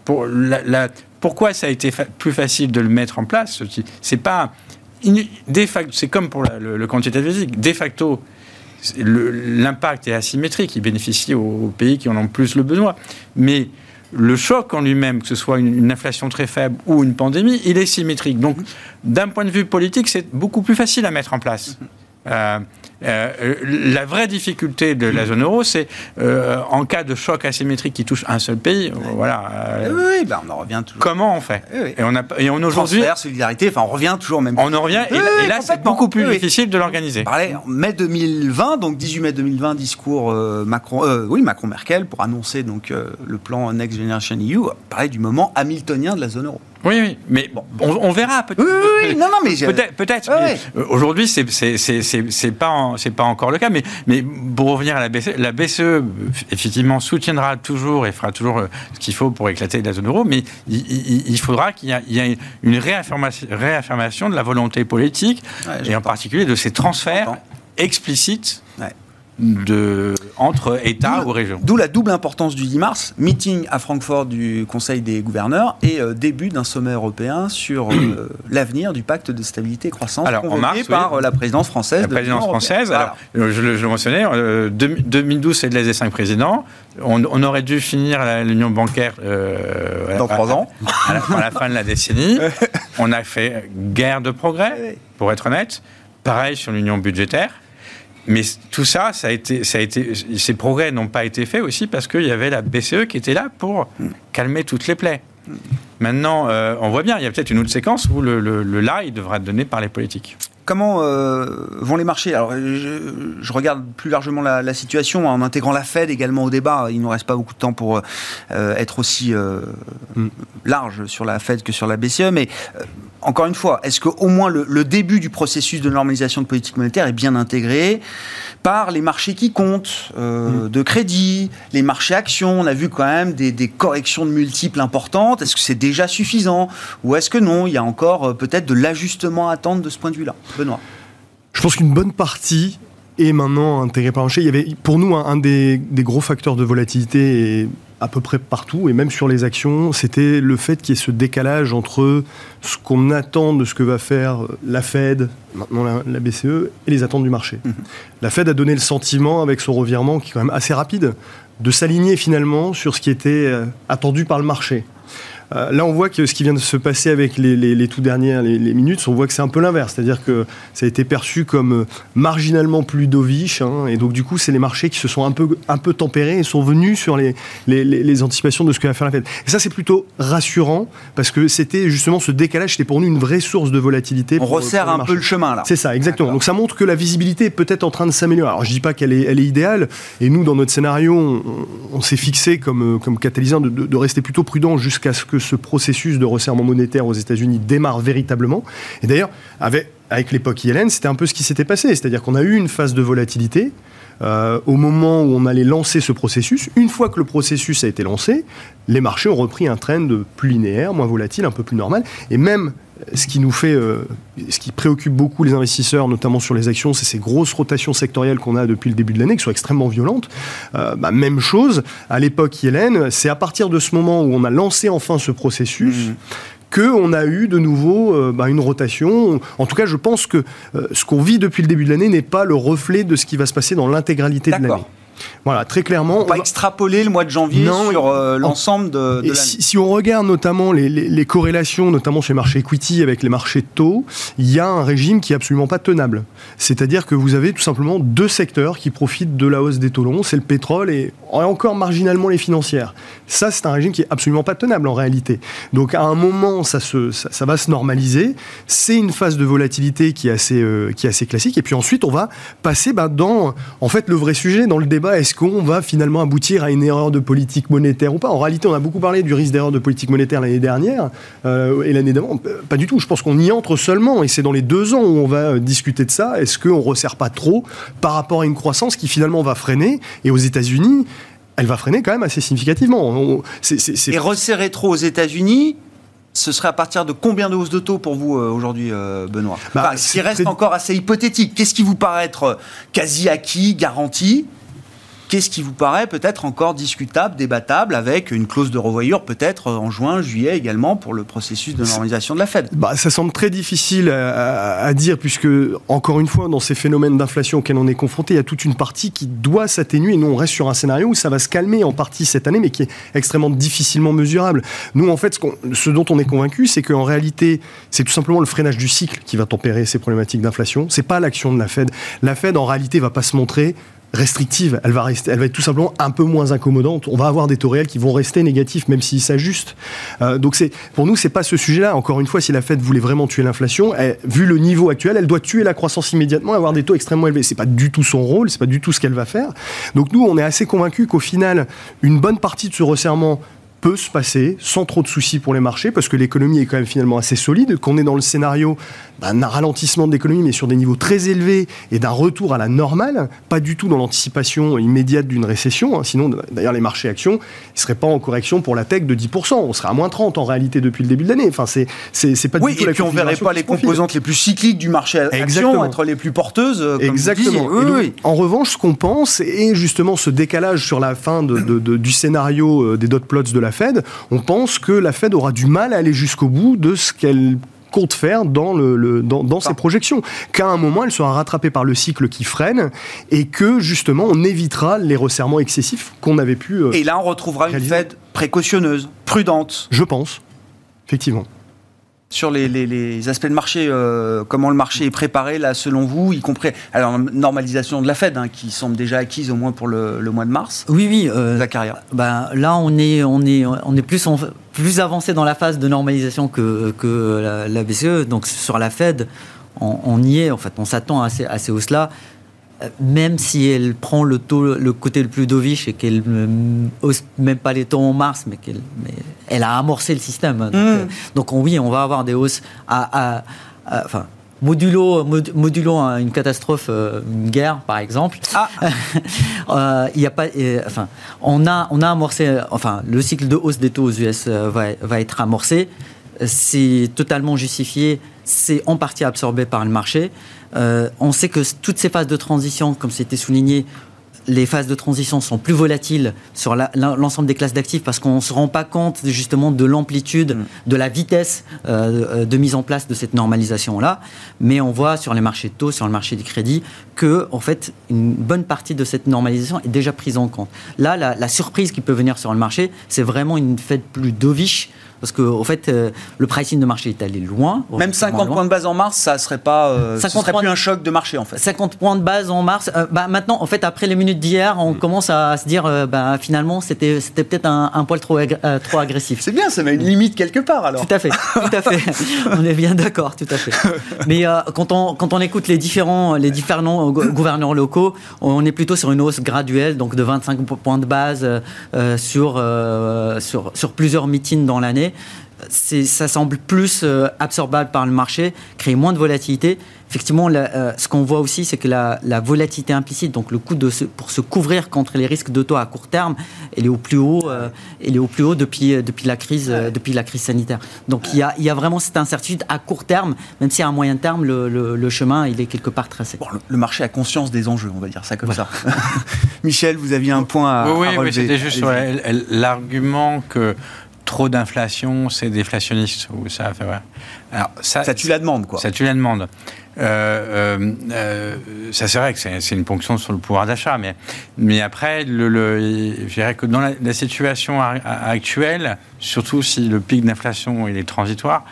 Pour la, pourquoi ça a été plus facile de le mettre en place C'est pas c'est comme pour le, le quantitative easing. De facto, l'impact est asymétrique. Il bénéficie aux, pays qui en ont plus le besoin. Mais le choc en lui-même, que ce soit une, inflation très faible ou une pandémie, il est symétrique. Donc, d'un point de vue politique, c'est beaucoup plus facile à mettre en place. Euh, euh, la vraie difficulté de la zone euro, c'est euh, en cas de choc asymétrique qui touche un seul pays, voilà. oui, ben on en revient toujours. Comment on fait Et on a et on aujourd'hui solidarité, enfin on revient toujours même. On en revient et, là c'est beaucoup plus difficile de l'organiser. Parlait en mai 2020, donc 18 mai 2020, discours Macron, oui Macron Merkel pour annoncer donc le plan Next Generation EU, parlait du moment hamiltonien de la zone euro. Oui, oui, mais bon, on, verra peut-être. Oui, oui, non, non, mais (laughs) peut-être. Peut-être. Euh, aujourd'hui, c'est c'est pas c'est pas encore le cas, mais mais pour revenir à la BCE, la BCE effectivement soutiendra toujours et fera toujours euh, ce qu'il faut pour éclater la zone euro, mais il, faudra qu'il y, ait une réaffirmation, réaffirmation de la volonté politique et en particulier de ces transferts explicites de, entre États ou régions. D'où la double importance du 10 mars, meeting à Francfort du Conseil des gouverneurs et euh, début d'un sommet européen sur euh, (coughs) l'avenir du pacte de stabilité et croissance alors, en mars, par euh, la présidence française. La présidence française, alors, je, le, mentionnais, 2012 c'est de les cinq présidents. On, aurait dû finir l'union bancaire dans trois ans, à la, fin de la décennie. (laughs) on a fait guerre de progrès, pour être honnête. Pareil sur l'union budgétaire. Mais tout ça, ça a été, ces progrès n'ont pas été faits aussi parce qu'il y avait la BCE qui était là pour calmer toutes les plaies. Maintenant, euh, on voit bien, il y a peut-être une autre séquence où le, le, le là, il devra être donné par les politiques. Comment euh, vont les marchés? Alors, je, je, regarde plus largement la, la, situation en intégrant la Fed également au débat. Il ne nous reste pas beaucoup de temps pour euh, être aussi euh, mm. large sur la Fed que sur la BCE. Mais euh, encore une fois, est-ce qu'au moins le, le, début du processus de normalisation de politique monétaire est bien intégré par les marchés qui comptent, mm. de crédit, les marchés actions? On a vu quand même des, des corrections de multiples importantes. Est-ce que c'est déjà suffisant Ou est-ce que non Il y a encore peut-être de l'ajustement à attendre de ce point de vue-là Benoît Je pense qu'une bonne partie est maintenant intégrée par le marché. Il y avait pour nous un, un des, des, gros facteurs de volatilité et à peu près partout, et même sur les actions, c'était le fait qu'il y ait ce décalage entre ce qu'on attend de ce que va faire la Fed, maintenant la, la BCE, et les attentes du marché. Mmh. La Fed a donné le sentiment, avec son revirement qui est quand même assez rapide, de s'aligner finalement sur ce qui était attendu par le marché. Euh, là, on voit que ce qui vient de se passer avec les, les, les tout dernières les, les, minutes, on voit que c'est un peu l'inverse, c'est-à-dire que ça a été perçu comme euh, marginalement plus dovish, hein, et donc du coup, c'est les marchés qui se sont un peu, un peu tempérés et sont venus sur les, les anticipations de ce que va faire la Fed. Et ça, c'est plutôt rassurant parce que c'était justement ce décalage, c'était pour nous une vraie source de volatilité. On resserre un peu le chemin là. C'est ça, exactement. Donc ça montre que la visibilité est peut-être en train de s'améliorer. Alors je dis pas qu'elle est, elle est idéale, et nous, dans notre scénario, on, on s'est fixé comme, comme catalyseur de, de, de rester plutôt prudent jusqu'à ce que ce processus de resserrement monétaire aux États-Unis démarre véritablement. Et d'ailleurs, avec, avec l'époque Yellen, c'était un peu ce qui s'était passé. C'est-à-dire qu'on a eu une phase de volatilité. Euh, au moment où on allait lancer ce processus, une fois que le processus a été lancé, les marchés ont repris un trend plus linéaire, moins volatile, un peu plus normal. Et même ce qui nous fait, euh, ce qui préoccupe beaucoup les investisseurs, notamment sur les actions, c'est ces grosses rotations sectorielles qu'on a depuis le début de l'année, qui sont extrêmement violentes. Euh, bah, même chose, à l'époque Yellen, c'est à partir de ce moment où on a lancé enfin ce processus. Mmh qu'on a eu de nouveau euh, bah, une rotation. En tout cas, je pense que euh, ce qu'on vit depuis le début de l'année n'est pas le reflet de ce qui va se passer dans l'intégralité de l'année. Voilà, très clairement. On va extrapoler le mois de janvier non, sur euh, l'ensemble de, de si, si, on regarde notamment les, les, les, corrélations, notamment chez les marchés equity avec les marchés de taux, il y a un régime qui est absolument pas tenable. C'est-à-dire que vous avez tout simplement deux secteurs qui profitent de la hausse des taux longs, c'est le pétrole et encore marginalement les financières. Ça, c'est un régime qui est absolument pas tenable en réalité. Donc à un moment, ça, se, ça, ça va se normaliser. C'est une phase de volatilité qui est assez, euh, qui est assez classique. Et puis ensuite, on va passer bah, dans, en fait, le vrai sujet, dans le débat est-ce qu'on va finalement aboutir à une erreur de politique monétaire ou pas En réalité, on a beaucoup parlé du risque d'erreur de politique monétaire l'année dernière euh, et l'année d'avant. Pas du tout. Je pense qu'on y entre seulement et c'est dans les deux ans où on va discuter de ça. Est-ce qu'on ne resserre pas trop par rapport à une croissance qui finalement va freiner? Et aux États-Unis, elle va freiner quand même assez significativement. On, c est, c est... Et resserrer trop aux États-Unis, ce serait à partir de combien de hausses de taux pour vous euh, aujourd'hui, euh, Benoît? Bah, enfin, Ce qui reste très... encore assez hypothétique. Qu'est-ce qui vous paraît être quasi acquis, garanti? Qu'est-ce qui vous paraît peut-être encore discutable, débattable, avec une clause de revoyure peut-être en juin, juillet également pour le processus de normalisation de la Fed? Bah, Ça semble très difficile à, dire, puisque, encore une fois, dans ces phénomènes d'inflation auxquels on est confronté, il y a toute une partie qui doit s'atténuer. Nous, on reste sur un scénario où ça va se calmer en partie cette année, mais qui est extrêmement difficilement mesurable. Nous, en fait, ce, ce dont on est convaincu, c'est qu'en réalité, c'est tout simplement le freinage du cycle qui va tempérer ces problématiques d'inflation. C'est pas l'action de la Fed. La Fed, en réalité, va pas se montrer restrictive, elle va, rester, elle va être tout simplement un peu moins incommodante. On va avoir des taux réels qui vont rester négatifs même s'ils s'ajustent. Euh, donc pour nous, c'est pas ce sujet-là. Encore une fois, si la Fed voulait vraiment tuer l'inflation, vu le niveau actuel, elle doit tuer la croissance immédiatement, avoir des taux extrêmement élevés. C'est pas du tout son rôle, c'est pas du tout ce qu'elle va faire. Donc nous, on est assez convaincus qu'au final, une bonne partie de ce resserrement peut se passer sans trop de soucis pour les marchés parce que l'économie est quand même finalement assez solide, qu'on est dans le scénario d'un ralentissement de l'économie mais sur des niveaux très élevés et d'un retour à la normale, pas du tout dans l'anticipation immédiate d'une récession. Hein. Sinon, d'ailleurs, les marchés actions, ne seraient pas en correction pour la tech de 10%. On serait à moins 30 en réalité depuis le début de l'année. Enfin, c'est, c'est, c'est pas oui, du tout et la puis on verrait pas les composantes les plus cycliques du marché action être les plus porteuses. Comme Exactement. Oui, donc, oui. En revanche, ce qu'on pense, et justement ce décalage sur la fin de, de, de, du scénario des dot plots de la Fed, on pense que la Fed aura du mal à aller jusqu'au bout de ce qu'elle compte faire dans, le, le dans, dans ses projections. Qu'à un moment, elle sera rattrapée par le cycle qui freine et que justement, on évitera les resserrements excessifs qu'on avait pu. Euh, et là, on retrouvera réaliser. une Fed précautionneuse, prudente. Je pense, effectivement. Sur les, aspects de marché, euh, comment le marché est préparé là selon vous, y compris alors normalisation de la Fed hein, qui semble déjà acquise au moins pour le, mois de mars. Oui, oui. Euh, la carrière. Ben, là, on est, on est, on est plus, plus avancé dans la phase de normalisation que, que la, BCE. Donc sur la Fed, on, y est. En fait, on s'attend à ces, à ces hausses-là même si elle prend le, taux, le côté le plus dovish et qu'elle ne hausse même pas les taux en mars, mais qu'elle elle a amorcé le système. Donc, mm. euh, donc oui, on va avoir des hausses à, enfin, modulo, modulo une catastrophe, euh, une guerre par exemple. Ah. (laughs) euh, y a pas, enfin, on a, on a amorcé, enfin, le cycle de hausse des taux aux US euh, va, va être amorcé. C'est totalement justifié, c'est en partie absorbé par le marché. Euh, on sait que toutes ces phases de transition, comme c'était souligné, les phases de transition sont plus volatiles sur l'ensemble des classes d'actifs parce qu'on ne se rend pas compte justement de l'amplitude, mm. de la vitesse euh, de mise en place de cette normalisation-là. Mais on voit sur les marchés de taux, sur le marché du crédit, que en fait, une bonne partie de cette normalisation est déjà prise en compte. Là, la, la surprise qui peut venir sur le marché, c'est vraiment une fête plus dovish parce que, au fait, euh, le pricing de marché est allé loin. Même 50 points de base en mars, ça serait pas, euh, serait plus un choc de marché en fait. 50 points de base en mars. Euh, bah, maintenant, en fait, après les minutes d'hier, on mm. commence à se dire, bah, finalement, c'était, c'était peut-être un, poil trop, trop agressif. C'est bien, ça met une limite quelque part alors. Tout à fait, tout à fait. (laughs) on est bien d'accord, tout à fait. Mais quand on quand on écoute les différents les différents gouverneurs locaux, on est plutôt sur une hausse graduelle, donc de 25 points de base sur sur sur plusieurs meetings dans l'année ça semble plus euh, absorbable par le marché, créer moins de volatilité. Effectivement, euh, ce qu'on voit aussi, c'est que la, volatilité implicite, donc le coût de pour se couvrir contre les risques de taux à court terme, elle est au plus haut, euh, est au plus haut depuis, depuis, la, crise, depuis la crise sanitaire. Donc il, y a, il y a vraiment cette incertitude à court terme, même si à moyen terme, le, chemin, il est quelque part tracé. le, marché a conscience des enjeux, on va dire ça comme ça. (laughs) Michel, vous aviez un point à, oui, oui, Oui, c'était juste sur l'argument que trop d'inflation, c'est déflationniste. Ou ça, fait, Alors, ça, ça tue la demande, quoi. Ça tue la demande. Euh, euh, euh, ça c'est vrai que c'est une ponction sur le pouvoir d'achat, mais, mais après, le, je dirais que dans la, situation actuelle, surtout si le pic d'inflation est transitoire,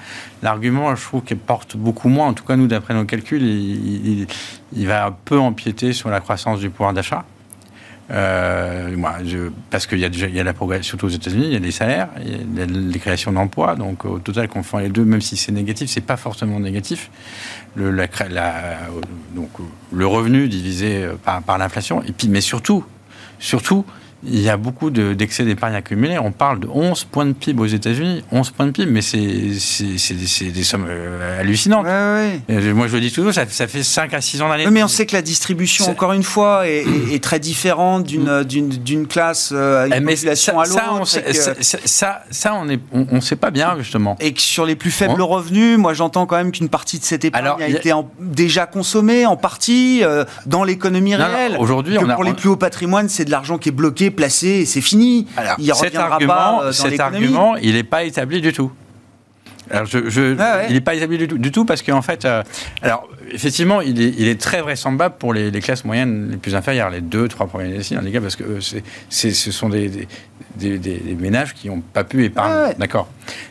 l'argument, je trouve qu'il porte beaucoup moins, en tout cas nous d'après nos calculs, il, il, va peu empiéter sur la croissance du pouvoir d'achat. Euh, moi, je, parce qu'il y a déjà il y a la progression, surtout aux États-Unis, il y a des salaires, il y a les créations d'emplois. Donc au total, qu'on fait les deux, même si c'est négatif, c'est pas forcément négatif. Le, la, donc, le revenu divisé par, par l'inflation. Et puis, mais surtout, surtout, il y a beaucoup d'excès d'épargne accumulée. On parle de 11 points de PIB aux États-Unis. 11 points de PIB, mais c'est des sommes euh, hallucinantes. Moi, je le dis toujours, ça, ça, fait 5 à 6 ans d'année. mais on sait que la distribution, encore une fois, est, très différente d'une classe euh, à une population à l'autre. Ça, ça, on ne on, sait pas bien, justement. Et que sur les plus faibles revenus, moi, j'entends quand même qu'une partie de cette épargne a, été déjà consommée, en partie, euh, dans l'économie réelle. Aujourd'hui, pour les plus hauts patrimoines, c'est de l'argent qui est bloqué placé c'est fini. il cet argument, pas euh, cet argument, il n'est pas établi du tout. Alors je, ah il n'est pas établi du tout, parce qu'en fait, euh, alors effectivement, il est, il est, très vraisemblable pour les, classes moyennes les plus inférieures, les deux, trois premiers déciles, les gars, parce que c'est, ce sont des, des, des, ménages qui n'ont pas pu épargner, d'accord.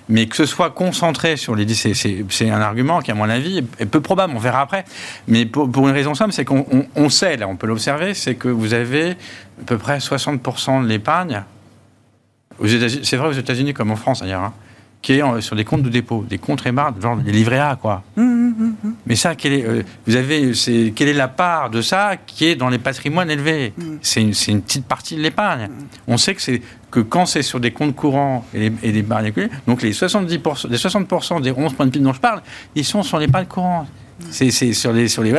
Mais que ce soit concentré sur les c'est, c'est, un argument qui, à mon avis, est peu probable. On verra après. Mais pour, pour une raison simple, c'est qu'on on, sait, là, on peut l'observer, c'est que vous avez à peu près 60% de l'épargne. Aux États-Unis, c'est vrai aux États-Unis comme en France d'ailleurs. Hein, qui est sur des comptes de dépôt, des comptes émarges, genre des livrets A, quoi. Mmh, mmh, mmh, Mais ça, quelle est, euh, vous avez, c'est, quelle est la part de ça qui est dans les patrimoines élevés? C'est, une, c'est une, petite partie de l'épargne. On sait que, c'est, que quand c'est sur des comptes courants et, des épargnes donc les 70%, les 60% des 11 points de PIB dont je parle, ils sont sur l'épargne courante. C'est sur les sur les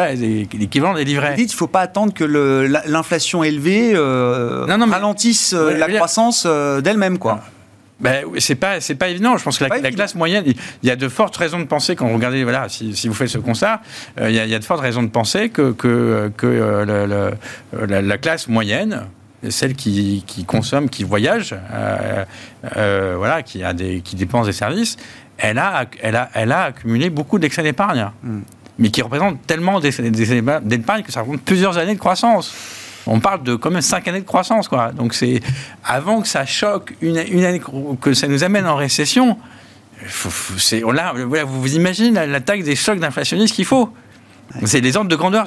l'équivalent des livrets. Vous dites, il ne faut pas attendre que l'inflation élevée euh, ralentisse euh, la croissance d'elle-même, quoi. Ben, c'est pas c'est pas évident. Je pense que la, classe moyenne, il y a de fortes raisons de penser quand vous regardez voilà si, si vous faites ce constat, euh, il, y a, il, y a, de fortes raisons de penser que que, que euh, le, la, classe moyenne celle qui, qui, consomme, qui voyage, euh, euh, voilà, qui a des, qui dépense des services, elle a, elle a, elle a accumulé beaucoup d'excès d'épargne, hmm. mais qui représente tellement d'excès d'épargne que ça représente plusieurs années de croissance on parle de quand même 5 années de croissance. Quoi. Donc c'est avant que ça choque une, année, que ça nous amène en récession, on voilà, vous, vous imaginez la, taille des chocs d'inflationnistes qu'il faut c'est des ordres de grandeur.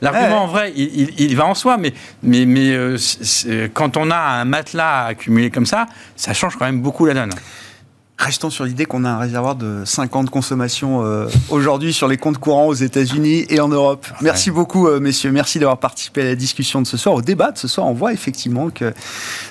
L'argument, en vrai, il, va en soi, mais, mais, mais euh, quand on a un matelas accumulé comme ça, ça change quand même beaucoup la donne. Restons sur l'idée qu'on a un réservoir de 50 consommations euh, aujourd'hui sur les comptes courants aux États-Unis et en Europe. Merci beaucoup, euh, messieurs. Merci d'avoir participé à la discussion de ce soir, au débat de ce soir. On voit effectivement que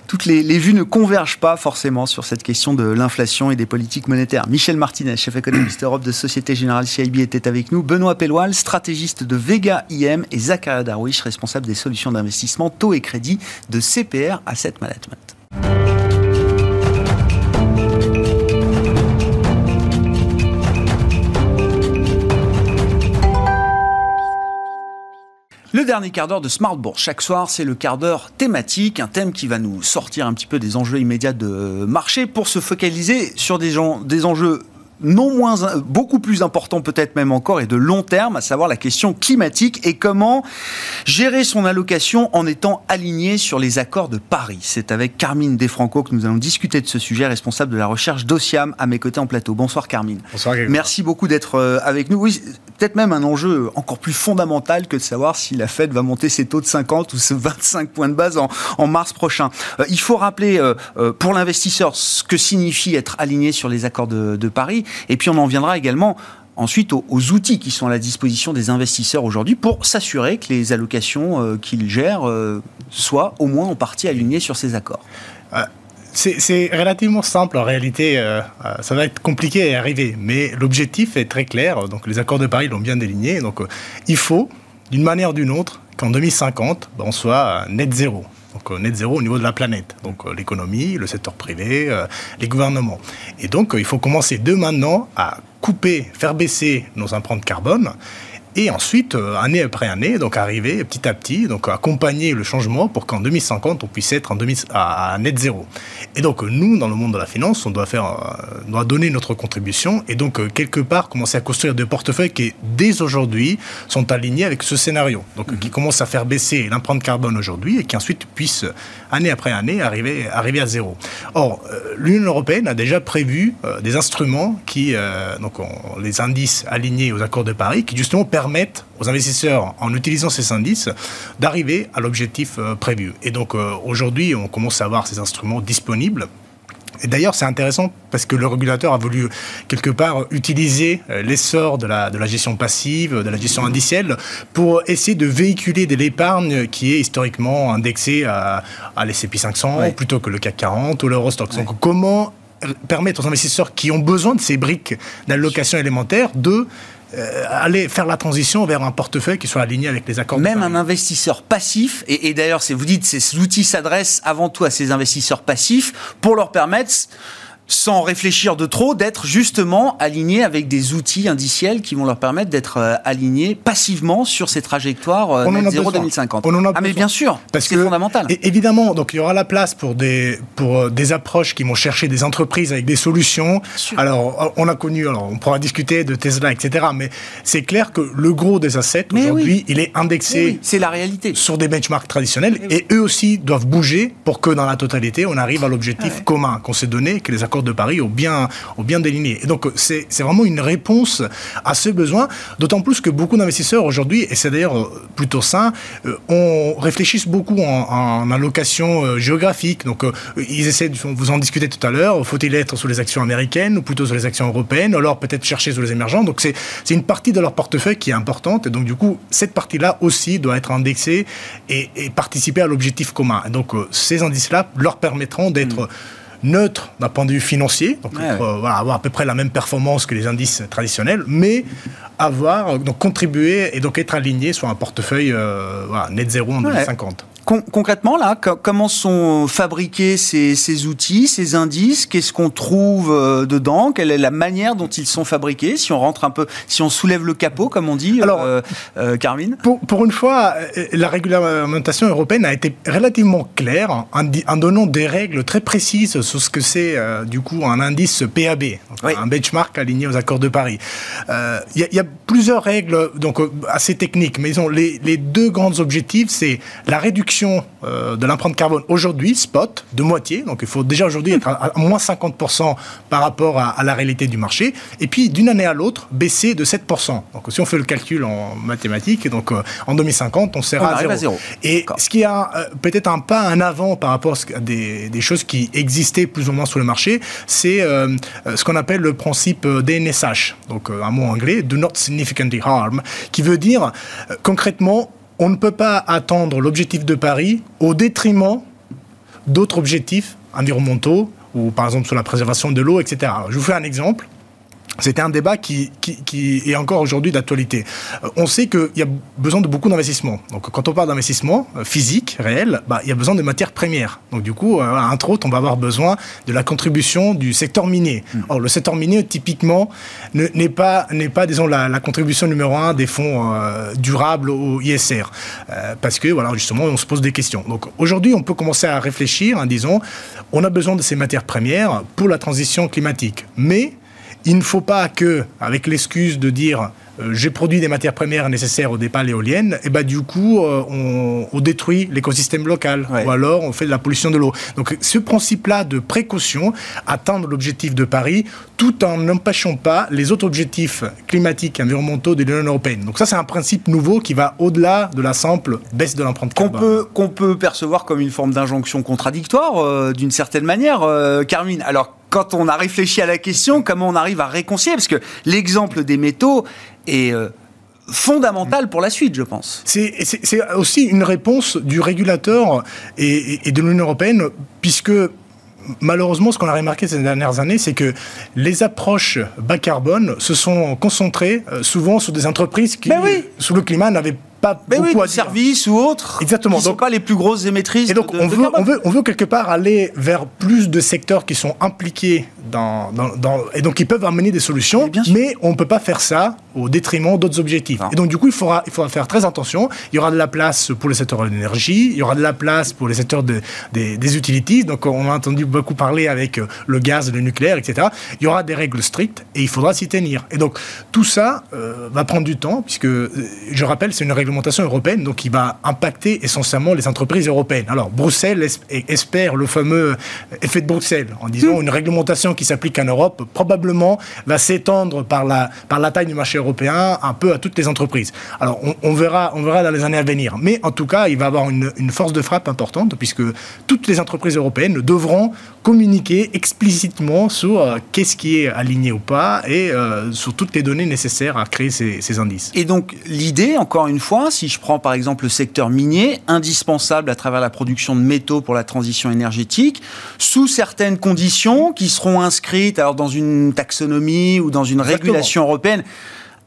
toutes les, vues ne convergent pas forcément sur cette question de l'inflation et des politiques monétaires. Michel Martinez, chef économiste Europe de Société Générale CIB, était avec nous. Benoît Pelloual, stratégiste de Vega IM et Zakaria Darwish, responsable des solutions d'investissement taux et crédit de CPR Asset Management. Le dernier quart d'heure de Smart Bourse. Chaque soir, c'est le quart d'heure thématique, un thème qui va nous sortir un petit peu des enjeux immédiats de marché pour se focaliser sur des, gens, des enjeux non moins, beaucoup plus important peut-être même encore et de long terme, à savoir la question climatique et comment gérer son allocation en étant aligné sur les accords de Paris. C'est avec Carmine Defranco que nous allons discuter de ce sujet, responsable de la recherche d'Ociam à mes côtés en plateau. Bonsoir Carmine. Bonsoir. Merci beaucoup d'être euh, avec nous. Oui, peut-être même un enjeu encore plus fondamental que de savoir si la Fed va monter ses taux de 50 ou 25 points de base en, mars prochain. Euh, il faut rappeler euh, pour l'investisseur ce que signifie être aligné sur les accords de, de Paris et puis on en viendra également ensuite aux, outils qui sont à la disposition des investisseurs aujourd'hui pour s'assurer que les allocations euh, qu'ils gèrent euh, soient au moins en partie alignées sur ces accords. Euh, c'est relativement simple en réalité. ça va être compliqué à arriver, mais l'objectif est très clair. Donc les accords de Paris l'ont bien déligné. Donc il faut, d'une manière ou d'une autre, qu'en 2050, ben, on soit net zéro donc euh, net zéro au niveau de la planète. Donc euh, l'économie, le secteur privé, euh, les gouvernements. Et donc il faut commencer de maintenant à couper, faire baisser nos empreintes carbone et ensuite, euh, année après année, donc arriver petit à petit, donc accompagner le changement pour qu'en 2050, on puisse être en à, net zéro. Et donc, nous, dans le monde de la finance, on doit, faire, euh, doit donner notre contribution et donc, euh, quelque part, commencer à construire des portefeuilles qui, dès aujourd'hui, sont alignés avec ce scénario. Donc, qui mhm. commencent à faire baisser l'empreinte carbone aujourd'hui et qui ensuite puissent, année après année, arriver, arriver à zéro. Or, l'Union européenne a déjà prévu des instruments qui, donc, les indices alignés aux accords de Paris, qui justement permettent permettent aux investisseurs, en utilisant ces indices, d'arriver à l'objectif euh, prévu. Et donc euh, aujourd'hui, on commence à avoir ces instruments disponibles. Et d'ailleurs, c'est intéressant parce que le régulateur a voulu quelque part utiliser euh, l'essor de la, de la gestion passive, de la gestion indicielle, pour essayer de véhiculer de l'épargne qui est historiquement indexée à, à l'S&P 500 plutôt que le CAC 40 ou l'Eurostox. Donc, comment permettre aux investisseurs qui ont besoin de ces briques d'allocation élémentaire de euh, aller faire la transition vers un portefeuille qui soit aligné avec les accords. Même un investisseur passif, et, et d'ailleurs, vous dites, ces outils s'adressent avant tout à ces investisseurs passifs pour leur permettre sans réfléchir de trop, d'être justement alignés avec des outils indiciels qui vont leur permettre d'être euh, alignés passivement sur ces trajectoires euh, net 0 2050. On en a ah mais bien sûr, parce que c'est fondamental. évidemment, donc il y aura la place pour des pour euh, des approches qui vont chercher des entreprises avec des solutions. Alors on a connu, alors on pourra discuter de Tesla, etc. Mais c'est clair que le gros des assets aujourd'hui, il est indexé. c'est la réalité. Sur des benchmarks traditionnels et, eux aussi doivent bouger pour que dans la totalité on arrive à l'objectif commun qu'on s'est donné, que les accords de Paris ont bien, ont bien déliminé. Et donc, c'est vraiment une réponse à ce besoin, d'autant plus que beaucoup d'investisseurs aujourd'hui, et c'est d'ailleurs plutôt sain, euh, on réfléchissent beaucoup en, allocation euh, géographique. Donc, euh, ils essaient, de, vous en discuter tout à l'heure, faut-il être sur les actions américaines ou plutôt sur les actions européennes, alors peut-être chercher sur les émergents. Donc, c'est une partie de leur portefeuille qui est importante. Et donc, du coup, cette partie-là aussi doit être indexée et, participer à l'objectif commun. Et donc, ces indices-là leur permettront d'être... Mmh neutre d'un point de vue financier, donc euh, avoir à peu près la même performance que les indices traditionnels, mais avoir donc contribuer et donc être aligné sur un portefeuille euh, net zéro en 2050 concrètement, là, comment sont fabriqués ces, outils, ces indices? Qu'est-ce qu'on trouve euh, dedans? Quelle est la manière dont ils sont fabriqués? Si on rentre un peu, si on soulève le capot, comme on dit, Alors, euh, euh, Carmine? pour, une fois, la réglementation européenne a été relativement claire en, donnant des règles très précises sur ce que c'est, du coup, un indice PAB, un benchmark aligné aux accords de Paris. Il y, a plusieurs règles donc assez techniques, mais ils les, les deux grands objectifs, c'est la réduction de l'empreinte carbone aujourd'hui, spot, de moitié. Donc il faut déjà aujourd'hui être à, moins 50% par rapport à, la réalité du marché. Et puis d'une année à l'autre, baisser de 7%. Donc si on fait le calcul en mathématiques, donc en 2050, on sera à, zéro. Et ce qui a peut-être un pas en avant par rapport à des, des, choses qui existaient plus ou moins sur le marché, c'est ce qu'on appelle le principe DNSH. Donc un mot anglais, Do Not Significantly Harm, qui veut dire concrètement on ne peut pas attendre l'objectif de Paris au détriment d'autres objectifs environnementaux ou par exemple sur la préservation de l'eau, etc. je vous fais un exemple. C'était un débat qui, qui, est encore aujourd'hui d'actualité. Euh, on sait qu'il y a besoin de beaucoup d'investissements. Donc, quand on parle d'investissement euh, physique, réel, bah, il y a besoin de matières premières. Donc, du coup, euh, entre autres, on va avoir besoin de la contribution du secteur minier. Hmm. Or, le secteur minier, typiquement, n'est pas, n'est pas, disons, la, contribution numéro un des fonds durables au ISR. parce que, voilà, justement, on se pose des questions. Donc, aujourd'hui, on peut commencer à réfléchir en disant, on a besoin de ces matières premières pour la transition climatique. Mais il ne faut pas que, avec l'excuse de dire euh, j'ai produit des matières premières nécessaires au départ l'éolienne, et ben du coup euh, on, détruit l'écosystème local ou alors on fait de la pollution de l'eau. Donc ce principe-là de précaution, atteindre l'objectif de Paris, tout en n'empêchant pas les autres objectifs climatiques et environnementaux de l'Union européenne. Donc ça c'est un principe nouveau qui va au-delà de la simple baisse de l'empreinte carbone. Qu'on peut, qu'on peut percevoir comme une forme d'injonction contradictoire euh, d'une certaine manière, Carmine. Alors quand on a réfléchi à la question, comment on arrive à réconcilier Parce que l'exemple des métaux est euh, fondamental pour la suite, je pense. C'est aussi une réponse du régulateur et, de l'Union européenne, puisque malheureusement, ce qu'on a remarqué ces dernières années, c'est que les approches bas carbone se sont concentrées euh, souvent sur des entreprises qui, ben sous le climat, n'avaient pas mais beaucoup oui, services ou autres. Exactement. Qui ne sont pas les plus grosses émettrices. Et donc, on, veut, on, veut, on veut quelque part aller vers plus de secteurs qui sont impliqués dans, dans, et donc ils peuvent amener des solutions, mais, on ne peut pas faire ça au détriment d'autres objectifs. Et donc, du coup, il faudra, il faudra faire très attention. Il y aura de la place pour le secteur de l'énergie, il y aura de la place pour les secteurs de, des, des utilities. Donc, on a entendu beaucoup parler avec euh, le gaz, le nucléaire, etc. Il y aura des règles strictes et il faudra s'y tenir. Et donc, tout ça euh, va prendre du temps, puisque, euh, je rappelle, c'est une règle réglementation européenne, donc il va impacter essentiellement les entreprises européennes. Alors, Bruxelles espère le fameux effet de Bruxelles, en disant hmm. une réglementation qui s'applique en Europe probablement va s'étendre par la, par la taille du marché européen un peu à toutes les entreprises. Alors, on, verra, on verra dans les années à venir. Mais en tout cas, il va avoir une, une force de frappe importante, puisque toutes les entreprises européennes devront communiquer explicitement sur euh, qu'est-ce qui est aligné ou pas et euh, sur toutes les données nécessaires à créer ces, ces indices. Et donc, l'idée, encore une fois, si je prends par exemple le secteur minier, indispensable à travers la production de métaux pour la transition énergétique, sous certaines conditions qui seront inscrites alors dans une taxonomie ou dans une régulation européenne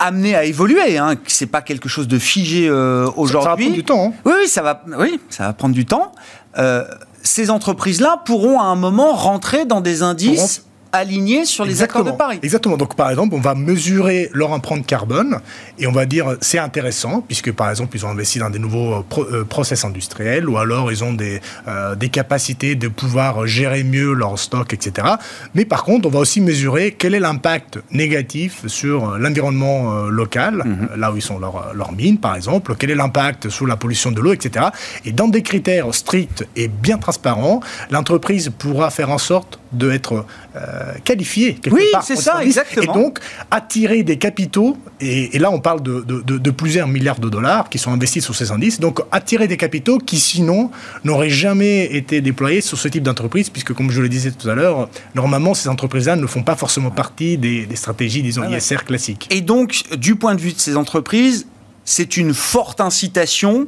amenée à évoluer. Hein. C'est pas quelque chose de figé aujourd'hui. Ça, va prendre du temps. Hein. Oui, ça va. Oui, ça va prendre du temps. Euh, ces entreprises-là pourront à un moment rentrer dans des indices alignés sur les accords de Paris. Exactement. Donc, par exemple, on va mesurer leur empreinte carbone et on va dire c'est intéressant puisque, par exemple, ils ont investi dans des nouveaux euh, euh, process industriels ou alors ils ont des, euh, des capacités de pouvoir gérer mieux leur stock, etc. Mais par contre, on va aussi mesurer quel est l'impact négatif sur l'environnement local, mhm. là où ils sont leurs leur mines, par exemple, quel est l'impact sur la pollution de l'eau, etc. Et dans des critères stricts et bien transparents, l'entreprise pourra faire en sorte d'être euh, qualifié quelque oui, c'est ça, exactement. Et donc attirer des capitaux, et, là on parle de, de, plusieurs milliards de dollars qui sont investis sur ces indices, donc attirer des capitaux qui sinon n'auraient jamais été déployés sur ce type d'entreprise, puisque comme je le disais tout à l'heure, normalement ces entreprises-là ne font pas forcément partie des, stratégies, disons, ah ISR classiques. Et donc, du point de vue de ces entreprises, c'est une forte incitation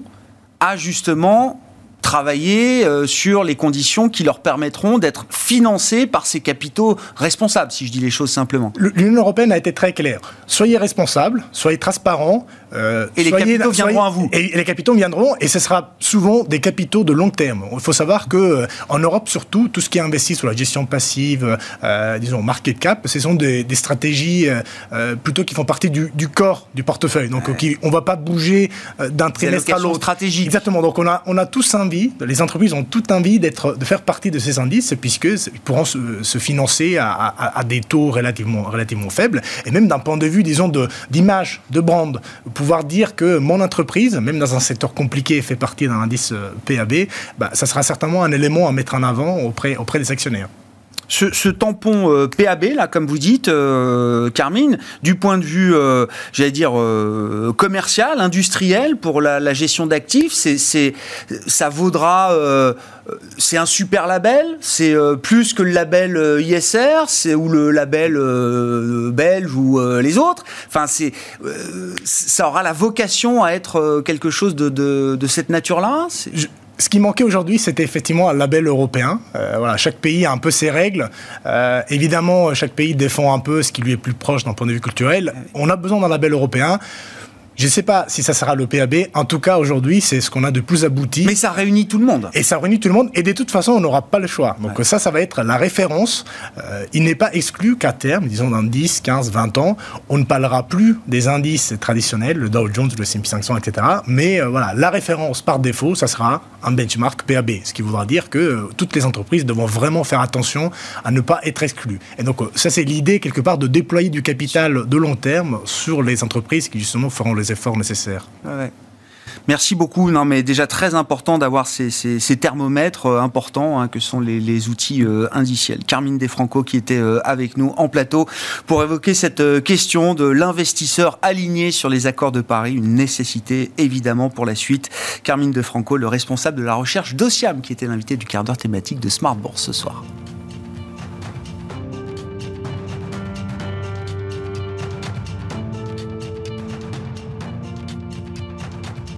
à justement travailler euh, sur les conditions qui leur permettront d'être financés par ces capitaux responsables, si je dis les choses simplement. L'Union européenne a été très claire. Soyez responsables, soyez transparents. Euh, et les capitaux viendront à vous. Et, les capitaux viendront, et ce sera souvent des capitaux de long terme. Il faut savoir que euh, en Europe, surtout, tout ce qui est investi sur la gestion passive, disons market cap, ce sont des, stratégies plutôt qui font partie du, corps du portefeuille. Donc, on ne va pas bouger d'un trimestre à l'autre. stratégique. Exactement. Donc, on a, on a tous envie les entreprises ont toute envie de faire partie de ces indices puisqu'ils pourront se, financer à, des taux relativement, faibles et même d'un point de vue, d'image, de brand, pouvoir dire que mon entreprise, même dans un secteur compliqué, fait partie d'un indice euh, PAB, bah, ça sera certainement un élément à mettre en avant auprès, auprès des actionnaires. Ce, tampon euh, PAB, là, comme vous dites, euh, Carmine, du point de vue, euh, j'allais dire, commercial, industriel, pour la, gestion d'actifs, c'est, ça vaudra. c'est un super label, c'est plus que le label ISR, c'est ou le label belge ou les autres? Enfin, c'est, ça aura la vocation à être quelque chose de, de, cette nature-là? Ce qui manquait aujourd'hui, c'était effectivement un label européen. Euh, voilà, chaque pays a un peu ses règles. Euh, évidemment, chaque pays défend un peu ce qui lui est plus proche d'un point de vue culturel. On a besoin d'un label européen. Je ne sais pas si ça sera le PAB. En tout cas, aujourd'hui, c'est ce qu'on a de plus abouti. Mais ça réunit tout le monde. Et ça réunit tout le monde. Et de toute façon, on n'aura pas le choix. Donc ça, ça va être la référence. Euh, il n'est pas exclu qu'à terme, disons dans 10, 15, 20 ans, on ne parlera plus des indices traditionnels, le Dow Jones, le S&P 500, etc. Mais euh, voilà, la référence par défaut, ça sera un benchmark PAB. Ce qui voudra dire que euh, toutes les entreprises devront vraiment faire attention à ne pas être exclues. Et donc ça, c'est l'idée quelque part de déployer du capital de long terme sur les entreprises qui justement feront les efforts nécessaires. Merci beaucoup. Non, mais déjà très important d'avoir ces, thermomètres euh, importants hein, que sont les, outils euh, indiciels. Carmine Desfranco qui était euh, avec nous en plateau pour évoquer cette question de l'investisseur aligné sur les accords de Paris, une nécessité évidemment pour la suite. Carmine Defranco, le responsable de la recherche d'Ociam, qui était l'invité du quart d'heure thématique de Smart Bourse ce soir.